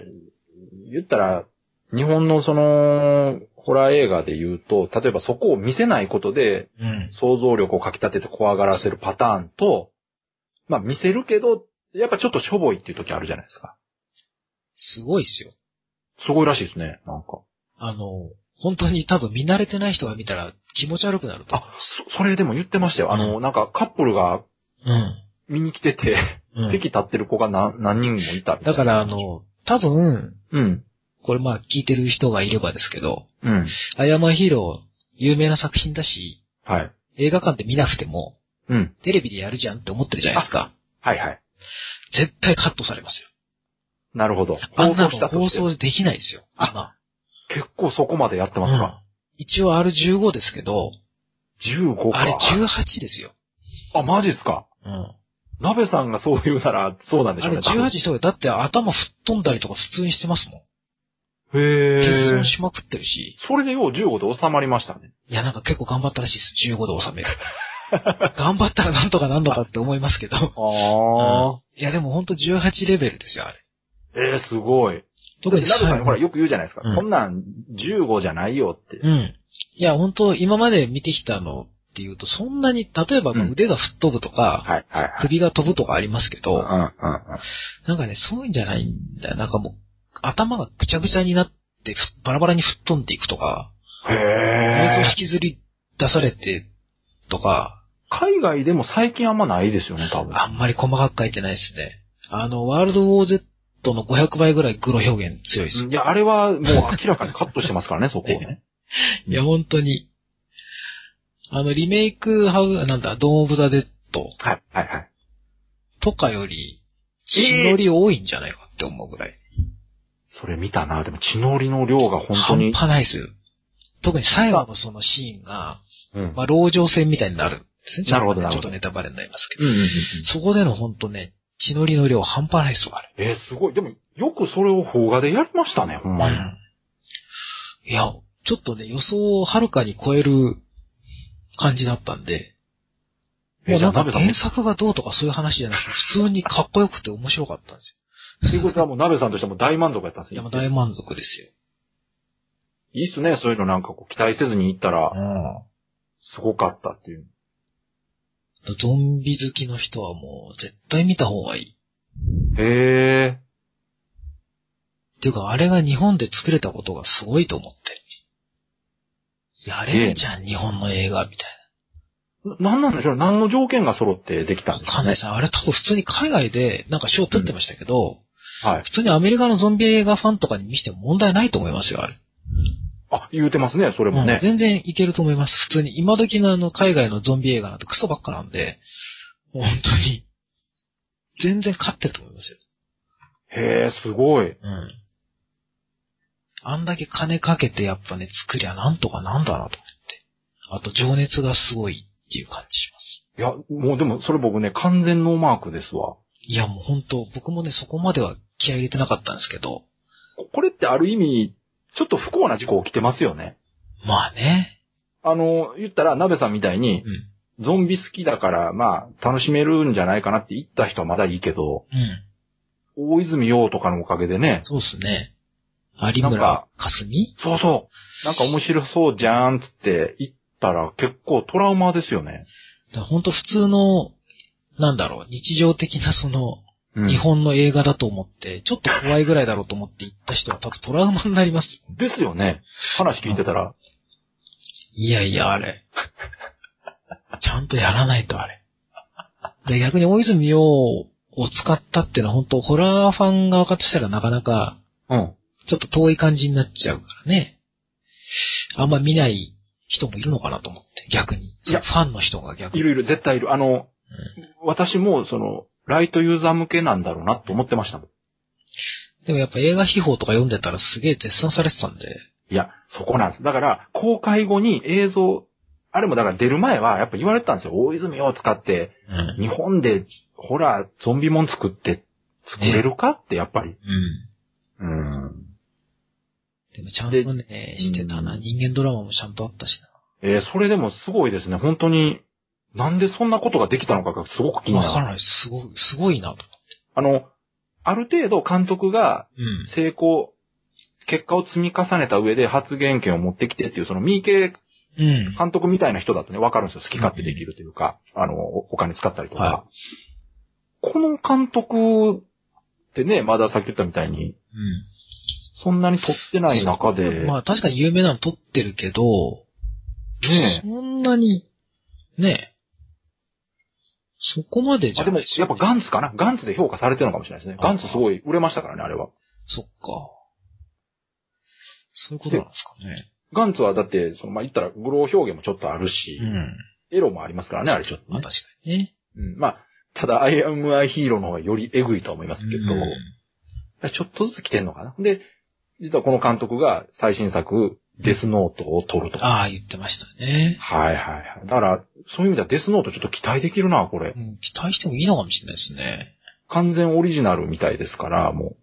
言ったら、日本のその、ホラー映画で言うと、例えばそこを見せないことで、うん。想像力をかき立てて怖がらせるパターンと、まあ見せるけど、やっぱちょっとしょぼいっていう時あるじゃないですか。すごいっすよ。すごいらしいですね、なんか。あの、本当に多分見慣れてない人が見たら気持ち悪くなると。あ、そ、それでも言ってましたよ。あの、なんかカップルがうん。見に来てて、うん席立ってる子が何何人もいたみたいな。だからあの、多分、うん。これまあ聞いてる人がいればですけど、うん。アイアンマンヒーロー、有名な作品だし、はい。映画館で見なくても、うん。テレビでやるじゃんって思ってるじゃないですか。はいはい。絶対カットされますよ。なるほど。あんなの放送したと放。送できないですよ。あ今。結構そこまでやってますか？うん一応 R15 ですけど、15か。あれ18ですよ。あ、マジっすか？うん。鍋さんがそう言うなら、そうなんでしあれょうね。多分18した方が、だって頭吹っ飛んだりとか普通にしてますもん。へー欠損しまくってるし。それでよう15で収まりましたね。いや、なんか結構頑張ったらしいです。15で収める。頑張ったらなんとかなんのかって思いますけど。ああ。いや、でもほんと18レベルですよ、あれ。えー、すごい。特に鍋さんほらよく言うじゃないですか。うんこんなん15じゃないよって。うん。いや、本当今まで見てきたのっていうと、そんなに、例えば腕が吹っ飛ぶとか、はいはいはい。首が飛ぶとかありますけど、うんうんうん。なんかね、そういうんじゃないんだよ。なんかもう、頭がぐちゃぐちゃになって、ふバラバラに吹っ飛んでいくとか、へ映像え。引きずり出されて、とか、海外でも最近あんまないですよね、多分。あんまり細かく書いてないですね。あの、ワールドウォー Z の500倍ぐらいグロ表現強いです。いや、あれはもう明らかにカットしてますからね、そこをね。いや、本当に。あの、リメイクハウ、なんだ、ドーンオブザ・デッドはい、はい、はい。とかより、血のり多いんじゃないかって思うぐらい。それ見たな。でも血のりの量が本当半に。端ないですよ。特に最後のそのシーンが、うん。まあ、籠城戦みたいになるんですね。なるほどちょっとねちょっなるほどとネタバレになりますけど。うんうんうんうん。そこでの本当ね、血のりの量半端ないですよ、あれ。えー、すごい。でも、よくそれを邦画でやりましたね、ほんまに。いや、ちょっとね、予想をはるかに超える感じだったんで、えもうなんか原作がどうとかそういう話じゃなくて、普通にかっこよくて面白かったんですということはもう鍋さんとしても大満足やったんですよ。いや、よ。もう大満足ですよ。いいっすね、そういうのなんかこう期待せずに行ったら、うん。すごかったっていう。ゾンビ好きの人はもう絶対見た方がいい。へえ。っていうか、あれが日本で作れたことがすごいと思って。やれんじゃん、日本の映画、みたいななんなんでしょう？何の条件が揃ってできたんな。ですかね？わかん。あれ多分普通に海外でなんか賞取ってましたけど、はい。普通にアメリカのゾンビ映画ファンとかに見せても問題ないと思いますよ、あれ。あ、言うてますね、それもうんね。全然いけると思います。普通に、今時のあの、海外のゾンビ映画なんてクソばっかなんで、もう本当に、全然勝ってると思いますよ。へえ、すごい。うん。あんだけ金かけてやっぱね、作りゃなんとかなんだなと思って。あと情熱がすごいっていう感じします。いや、もうでもそれ僕ね、完全ノーマークですわ。いやもう本当僕もね、そこまでは気合い入れてなかったんですけど、これってある意味、ちょっと不幸な事故起きてますよね。まあね。あの、言ったら、鍋さんみたいにう、ん。ゾンビ好きだから、まあ、楽しめるんじゃないかなって言った人はまだいいけど、うん。大泉洋とかのおかげでね、そうっすね。有村なんかかすみそうそう、なんか面白そうじゃんつって言ったら結構トラウマですよね。だから本当普通の、なんだろう、日常的なその、うん日本の映画だと思って、ちょっと怖いぐらいだろうと思って行った人は多分トラウマになりますよ。ですよね。話聞いてたら。いやいや、あれ。ちゃんとやらないと、あれ。で、逆に大泉洋を使ったっていうのは本当ホラーファン側としたらなかなか、うん。ちょっと遠い感じになっちゃうからね。あんま見ない人もいるのかなと思って、逆に。いやファンの人が逆に。いるいる、絶対いる。あの、私も、その、ライトユーザー向けなんだろうなと思ってましたもん。でもやっぱ映画秘宝とか読んでたらすげえ絶賛されてたんで。いや、そこなんです。だから、公開後に映像、あれもだから出る前は、やっぱ言われてたんですよ。大泉洋を使って、うん。日本で、ホラー、ゾンビもん作って、作れるかって、やっぱり。うん。うん。でもちゃんとね、してたな。うん人間ドラマもちゃんとあったしえーそれでもすごいですね。本当に、なんでそんなことができたのかがすごく気にな。なる。わからない。すごい、すごいなと。あの、ある程度監督がうん。成功、結果を積み重ねた上で発言権を持ってきてっていう、その三池うん。監督みたいな人だとね、わかるんですよ。好き勝手できるというか、あの、おお金使ったりとか。はこの監督ってね、まださっき言ったみたいに、うん。そんなに撮ってない中で、まあ確かに有名なの撮ってるけど、ねそんなに、ねそこまでじあでも、やっぱガンツかな？ガンツで評価されてるのかもしれないですね。あガンツすごい売れましたからね、あれは。そっか。そういうことなんですかね。ガンツはだって、その、まあ、言ったら、グロ表現もちょっとあるし、うん。エロもありますからね、あれちょっとね。まあ確かにね。うん、まあ、ただ、アイアムアヒーローの方がよりエグいとは思いますけど、うんちょっとずつ来てんのかな。で、実はこの監督が最新作、デスノートを撮るとか。ああ、言ってましたね。はいはいはい。だから、そういう意味ではデスノートちょっと期待できるな、これう。ん、期待してもいいのかもしれないですね。完全オリジナルみたいですから、もう、うん。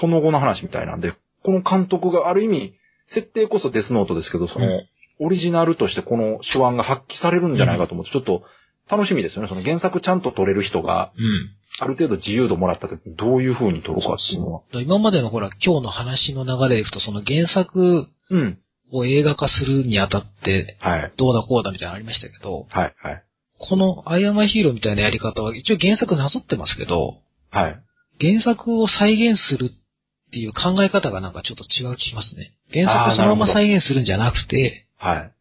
その後の話みたいなんで、この監督がある意味、設定こそデスノートですけど、その、うんオリジナルとしてこの手腕が発揮されるんじゃないかと思って、ちょっと楽しみですよね。その原作ちゃんと撮れる人が、うん。ある程度自由度もらった時にどういう風に撮るかっていうのは。今までのほら、今日の話の流れでいくと、その原作うん。を映画化するにあたって、はい。どうだこうだみたいなのありましたけど、はい。はい。このアイアンマンヒーローみたいなやり方は一応原作なぞってますけど、はい。原作を再現するっていう考え方がなんかちょっと違う気しますね。原作をそのまま再現するんじゃなくて、はい。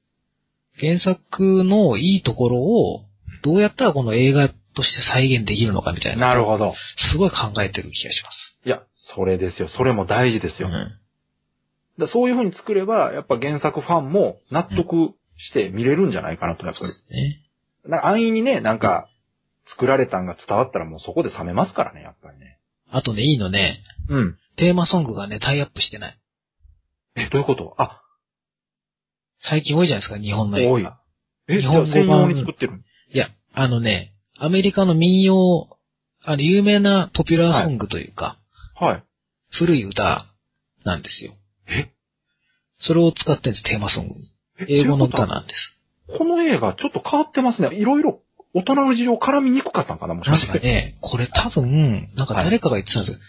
原作のいいところをどうやったらこの映画として再現できるのかみたいな。なるほど。すごい考えてる気がします。いや、それですよ。それも大事ですよ。うんだそういう風に作れば、やっぱ原作ファンも納得して見れるんじゃないかなと、やっぱり。ね。なんか安易にね、なんか、作られたんが伝わったらもうそこで冷めますからね、やっぱりね。あとね、いいのね、うん。テーマソングがね、タイアップしてない。え、どういうこと？あ、最近多いじゃないですか、日本の映画。多い。え、日本語版専用に作ってるいや、あのね、アメリカの民謡、あの、有名なポピュラーソングというか、はい。古い歌なんですよ。えそれを使ってるんです、テーマソング英語の歌なんです。この映画ちょっと変わってますね。いろいろ大人の事情絡みにくかったんかな、もしかして。かね、これ多分、なんか誰かが言ってたんですよ。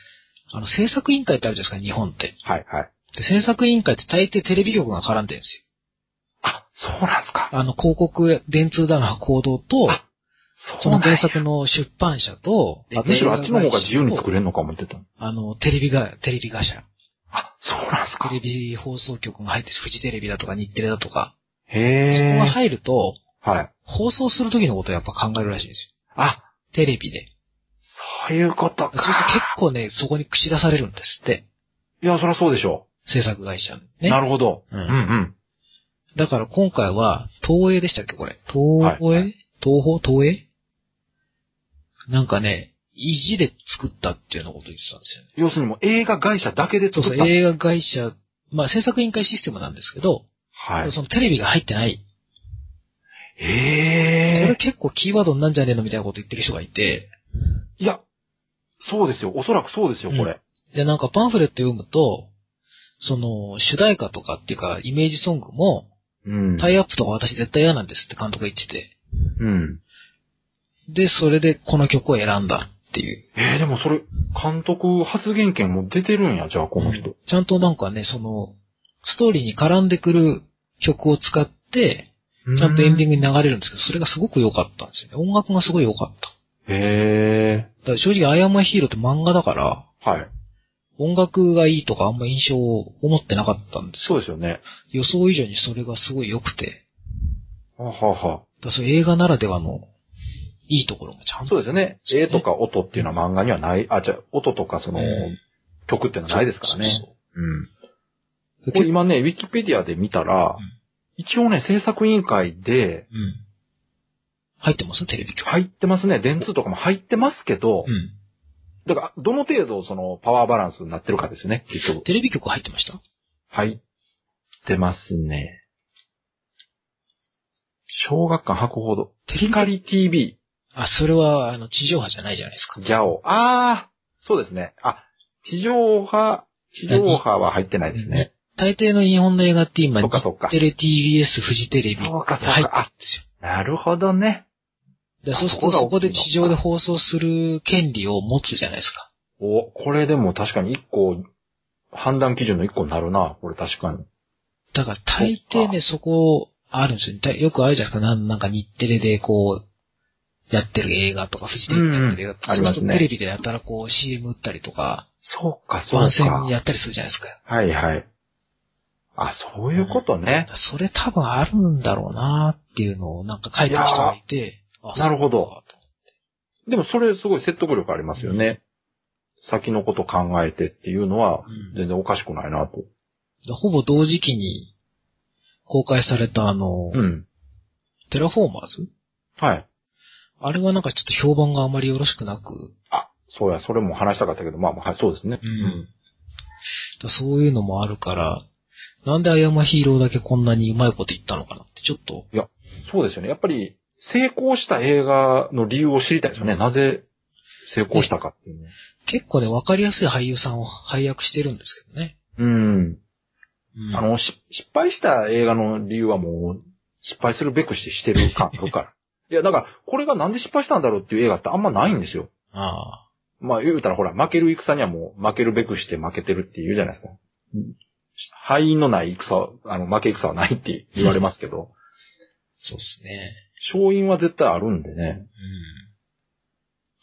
あの、制作委員会ってあるじゃないですか、日本って。はい、はい。で、制作委員会って大抵テレビ局が絡んでるんですあ、そうなんすか。よ。あの、広告、電通だの報道と、あその原作の出版社と、あむしろあっちの方が自由に作る。れるのかもってた。あの、テレビが、テレビ会社。あ、そうなんすかテ。レビ放送局が入って、フジテレビだとか日テレだとか、へそこがえ。入ると、はい。放送する時のことをやっぱ考えるらしいんですあ、よ。テレビで。そういうことそうすると結か。構ね、そこに口出されるんですって。いや、そりゃそうでしょ制作会社。ね。なるほど。ううんんうん。だから今回は、東映でしたっけこれ。東映、はいは東宝？東映？なんかね、意地で作ったっていうようなこと言ってたんですよね。要するにもう映画会社だけでそうそう、作った。映画会社、まあ制作委員会システムなんですけど、はい。そのテレビが入ってない。これへえ。結構キーワードになんじゃねえのみたいなこと言ってる人がいて、いや、そうですよ。おそらくそうですよ、これ。で、なんかパンフレット読むと、その、主題歌とかっていうか、イメージソングも、うん。タイアップとか私絶対嫌なんですって監督が言ってて。うん。で、それでこの曲を選んだっていう。えー、でもそれ、監督発言権も出てるんや、じゃあ、この人。ちゃんとなんかね、その、ストーリーに絡んでくる曲を使って、ちゃんとエンディング。グに流れるんですけど、それがすごく良かったんですよね。音楽がすごい良かった。へだから正直、アイアンマンヒーローって漫画だから、ー。はい。音楽がいいとかあんま印象を持ってなかったんですよ。そうですよね。予想以上にそれがすごい良くて、ははは。だそういう映画ならではのいいところもちゃんと。そうですよね。絵とか音っていうのは漫画にはない、あ、じゃあ音とかその、うん曲っていうのはないですからね。そうそううん。今ね、ウィキペディアで見たら、うん一応ね、制作委員会でうん。入ってます？テレビ局。入ってますね。電通とかも入ってますけど、うん。だから、どの程度そのパワーバランスになってるかですよね、結局。テレビ局入ってました？入ってますね。小学館博報堂。テリカリ TV、あ、それは、あの、地上波じゃないじゃないですか。ギャオ。あー、そうですね。あ、地上波、地上波は入ってないですね。大抵の日本の映画って今、そっかそっか日テレ TBS、フジテレビそうかそうか入ってるんですなるほどね。よ。でそうするとそこで地上で放送する権利を持つじゃないですか。お、これでも確かに一個、判断基準の一個になるな、これ確かに。だから大抵ね、そこ、あるんですよね。よくあるじゃないですか。なんなんか日テレでこう、やってる映画とか、フジテレビでやってる映画とか、うんますねテレビでやったらこう CM 打ったりとか、そうか、そう番宣か。やったりするじゃないですか。はいはい。あ、そういうことね。それ多分あるんだろうなっていうのをなんか書いてる人がいて、あなるほどでもそれすごい説得力ありますよね。先のこと考えてっていうのはうん全然おかしくないなと。でほぼ同時期に公開されたあの、うん。テラフォーマーズはい。あれはなんかちょっと評判があまりよろしくなく、あ、そうや、それも話したかったけど、まあまあ、はい、そうですね。うんだそういうのもあるから、なんでアイアムヒーローだけこんなにうまいこと言ったのかなって、ちょっと。そうですよね。やっぱり、成功した映画の理由を知りたいですよね。なぜ成功したかっていうの。結構ね、わかりやすい俳優さんを配役してるんですけどね。うん。うんあの、し失敗した映画の理由はもう、失敗するべくしてしてる感あるから。いや、だから、これがなんで失敗したんだろうっていう映画ってあんまないんですよ。あまあ言うたらほら、負ける戦にはもう負けるべくして負けてるって言うじゃないですか。敗因のない戦は、あの、負け戦はないって言われますけど、そうですね。勝因は絶対あるんでね。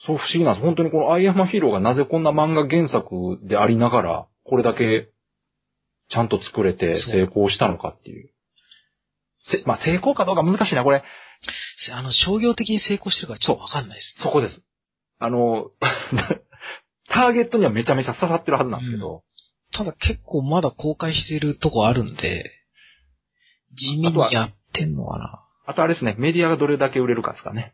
そう不思議なんです。本当にこのアイアマヒーローがなぜこんな漫画原作でありながら、これだけちゃんと作れて成功したのかっていう。せまあ成功かどうか難しいな、これ。うん。あの、商業的に成功してるからちょっとわかんないです。そこです。あの、ターゲットにはめちゃめちゃ刺さってるはずなんですけど、ただ結構まだ公開してるとこあるんで、地味にやってんのかな。あとあれですね、メディアがどれだけ売れるかですかね。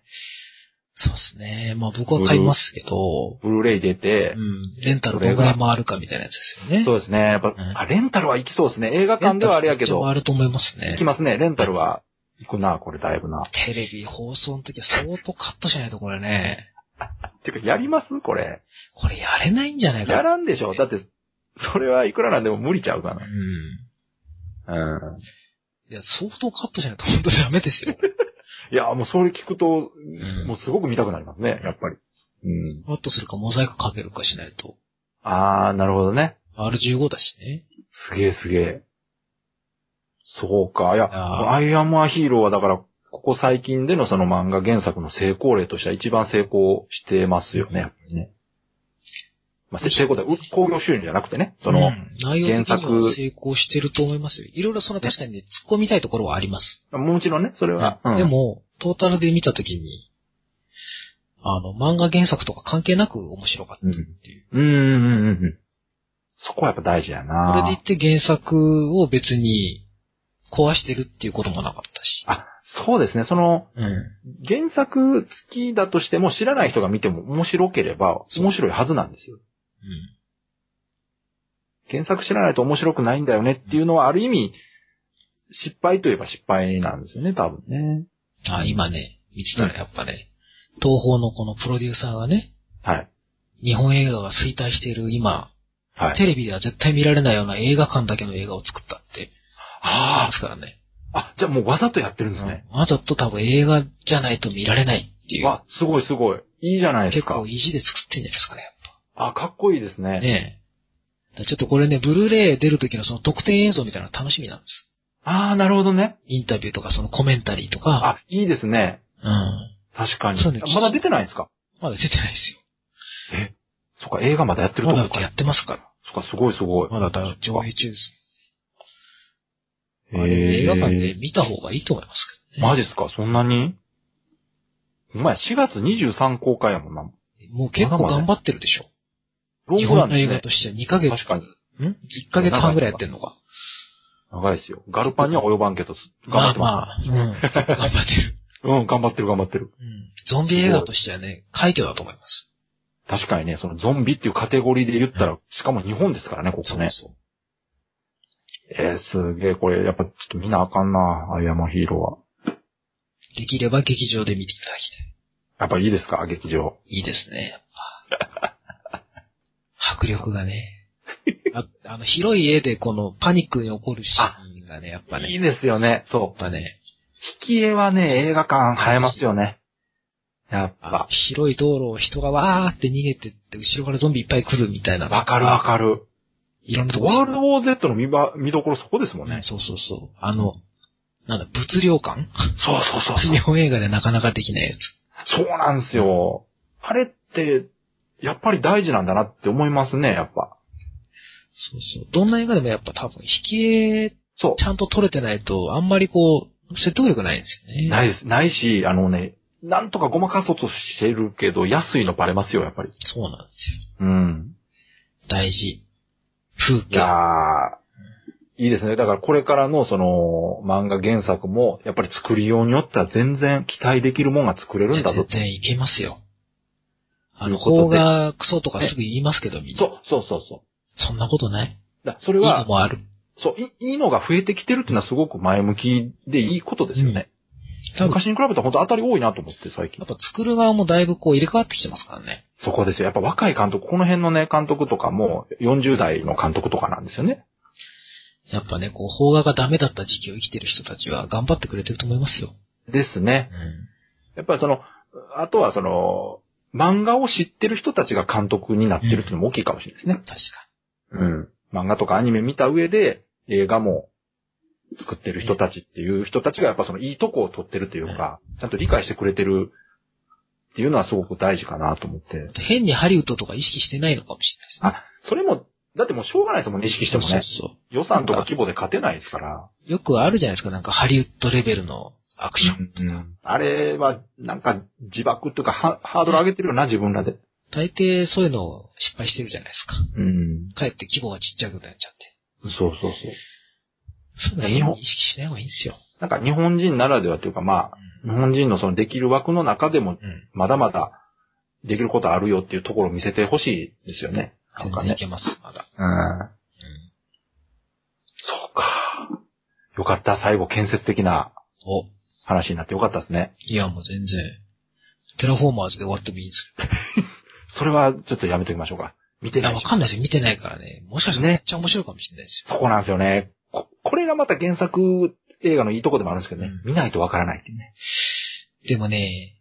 そうですね。まあ僕は買いますけど、ブルーレイ出てう、ん。レンタルどれぐらい回るかみたいなやつですよね。そうですね。やっぱ、んあ、レンタルは行きそうですね。映画館ではあれやけど、回ると思いますね行き。ますね。レンタルは行くな、これだいぶな。テレビ放送の時は相当カットしないとこれね、てか、やります？これ。これやれないんじゃないか？な。やらんでしょ？だって、それはいくらなんでも無理ちゃうかうん。な。うん。いや、相当カットしないと本当にダメですよ。いや、もうそれ聞くと、んもうすごく見たくなりますね、やっぱり。うん。カットするかモザイクかけるかしないと。あー、なるほどね。R15 だしね。すげえすげえ。そうか。いや、アイアムアヒーローはだから、ここ最近でのその漫画原作の成功例としては一番成功してますよね、ね。まあ、せ成功だ、う興行収入じゃなくてね、その、原作は成功してると思いますよ。いろいろその確かにね、突っ込みたいところはあります。もちろんね、それは。うんで、も、トータルで見たときに、あの、漫画原作とか関係なく面白かったっていう。うん、うん、うん、うん。そこはやっぱ大事やそなれで言って原作を別に壊してるっていうこともなかったし。あ、そうですね、その、うん。原作付きだとしても知らない人が見ても面白ければ面白いはずなんですよ。うん。原作知らないと面白くないんだよねっていうのはある意味、失敗といえば失敗なんですよね、多分ね。あ、今ね、見てたらやっぱね、東宝のこのプロデューサーがね、はい。日本映画が衰退している今、はい。テレビでは絶対見られないような映画館だけの映画を作ったって、あですからね。あ、じゃあもうわざとやってるんですね。わざと多分映画じゃないと見られないっていう。わ、すごいすごい。いいじゃないですか結構。意地で作ってんじゃないですかね、やっあ、かっこいいですぱ。ね。ねえ。ちょっとこれね、ブルーレイ出る時のその特典映像みたいなの楽しみなんです。ああ、なるほどね。インタビューとかそのコメンタリーとか。あ、いいですね。うん。確かに。そうねまだ出てないんですか？まだ出てないですえ、そっか、映画まだやってるよ。とこかまだやってますから。そっか、すごいすごい。まだだ上映中です。あでも映画館でえ。見た方がいいと思いますけどね。マジっすか？そんなに？お前、4月23公開やもんな。もう結構頑張ってるでしょ。ロン日本の映画としては2ヶ月。確かに。ん ?1 ヶ月半ぐらいやってんのか。長いですよ。ガルパンには及ばんけど、頑張ってまあます。まあ、うん。頑張ってる。うん、頑張ってる頑張ってる。うん。ゾンビ映画としてはね、快挙だと思います。確かにね、そのゾンビっていうカテゴリーで言ったら、しかも日本ですからね、ここね。そうえー、すげえ、これ、やっぱちょっと見なあかんな、アイアマヒーローは。できれば劇場で見ていただきたい。やっぱいいですか、劇場。いいですね、やっぱ。迫力がね。ああの、広い絵でこのパニックに起こるシーンがね、やっぱね、いいですよね。そやっぱね、う。引き絵はね、映画館映えますよね。やっあぱ。広い道路を人がわーって逃げてって、後ろからゾンビいっぱい来るみたいな。わかるわかる。いろんなとこワールドウォー Z の見ば見どころそこですもんね。そうそうそう。あの、なんだ、物量感？そうそうそうそう日。本映画でなかなかできないやつ。そうなんですよ。あれって、やっぱり大事なんだなって思いますね、やっぱ。そうそう。どんな映画でもやっぱ多分、引き絵、そちゃんと撮れてないと、あんまりこう、説得力ないんですよう。ね。ないです。ないし、あのね、なんとかごまかそうとしてるけど、安いのバレますよ、やっぱり。そうなんですうん。よ。大事。風い景。やー、いいですね。だからこれからのその漫画原作も、やっぱり作りようによっては全然期待できるもんが作れるんだぞ全。然いけますよ。あの、邦画クソとかすぐ言いますけど、みんな。そう、そうそうそそんなことない。う。だそれいいのは、もある。そう、いいいのが増えてきてるっていうのはすごく前向きでいいことですよね。多分、昔に比べたら本当当たり多いなと思って、最近やっ。ぱ作る側もだいぶこう入れ替わってきてますからね。そこですよ。やっぱ若い監督、この辺のね、監督とかも40代の監督とかなんですよね。やっぱね、こう、邦画がダメだった時期を生きてる人たちは頑張ってくれてると思いますよ。ですね。やっぱりその、あとはその、漫画を知ってる人たちが監督になってるっていうのも大きいかもしれないですね。確かうん。漫画とかアニメ見た上で、映画も作ってる人たちっていう人たちがやっぱそのいいとこを取ってるというか、ちゃんと理解してくれてるっていうのはすごく大事かなと思って。に。変にハリウッドとか意識してないのかもしれないですね。あ、それも、だってもうしょうがないですもんね、意識してもね。そうそう予算とか規模で勝てないですから。よくあるじゃないですか、なんかハリウッドレベルのアクションとか。あれは、なんか自爆っていうかハ、ハードル上げてるよな、自分らで。大抵そういうのを失敗してるじゃないですか。うん。かえって規模がちっちゃくなっちゃって。そうそうそう。そういうの変に意識しない方がいいんですよ。なんか日本人ならではというか、まあ、日本人のそのできる枠の中でも、うん。まだまだできることあるよっていうところを見せてほしいですよね。なんかね。全然いけます、まだ。うん。うん。そうか。よかった。最後建設的なお、話になってよかったですね。いやもう全然。テラフォーマーズで終わってもいいですよ。それはちょっとやめときましょうか。見ていや、ないし。わかんないですよ。見てないからね。もしかしたらめっちゃ面白いかもしれないですよ。そこなんですよね。ここれがまた原作映画のいいとこでもあるんですけどね。うん見ないとわからないっていうね。でもね、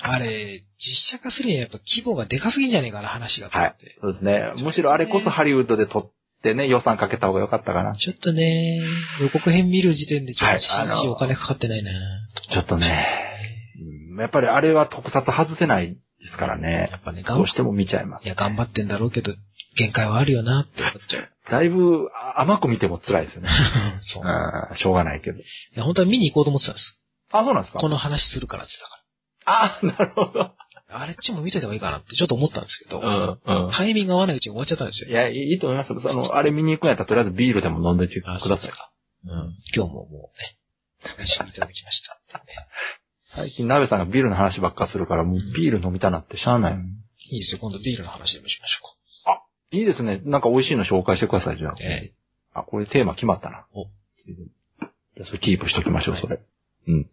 あれ、実写化するにはやっぱ規模がでかすぎんじゃねえかな、話がと思って。そうですね。むしろあれこそハリウッドで撮ってね、予算かけた方が良かったかな。ちょっとね、予告編見る時点でちょっと CG お金かかってないな、ちょっとね、うんやっぱりあれは特撮外せないですからねや。っぱね、どうしても見ちゃいますい。や、頑張ってんだろうけど、限界はあるよなって思っちゃう。だいぶあ甘く見ても辛いですよね。そう。うん、しょうがないけど。いや、本当は見に行こうと思ってたんです。あ、そうなんですか？この話するからって言ってあ、なるほど。たから。あれっちも見といた方がいいかなってちょっと思ったんですけど、うん、うん。タイミング合わないうちに終わっちゃったんですよ。いや、いいと思いますよ。その、あれ見に行くんやったらとりあえずビールでも飲んでてくだあさい。そうん。今日ももうね、お一緒にいただきましたね。最近、鍋さんがビールの話ばっかするから、もうビール飲みたなってしゃあない。いいですよ、今度ビールの話でもしましょいいですね。なんか美味しいの紹介してください、じゃあ。うか。えあ、これテーマ決まったな。おじゃあそれキープしときましょう、はいそれ。うん。え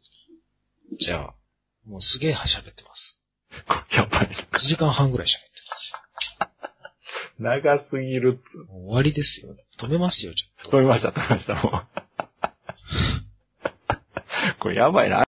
じゃあ、もうすげえ喋ってます。やっぱり。1時間半ぐらい喋って 長すぎるっつますよ。もう終わりですよ。止めますよ、ちょっと。止めました、止めました、もう。これやばいな。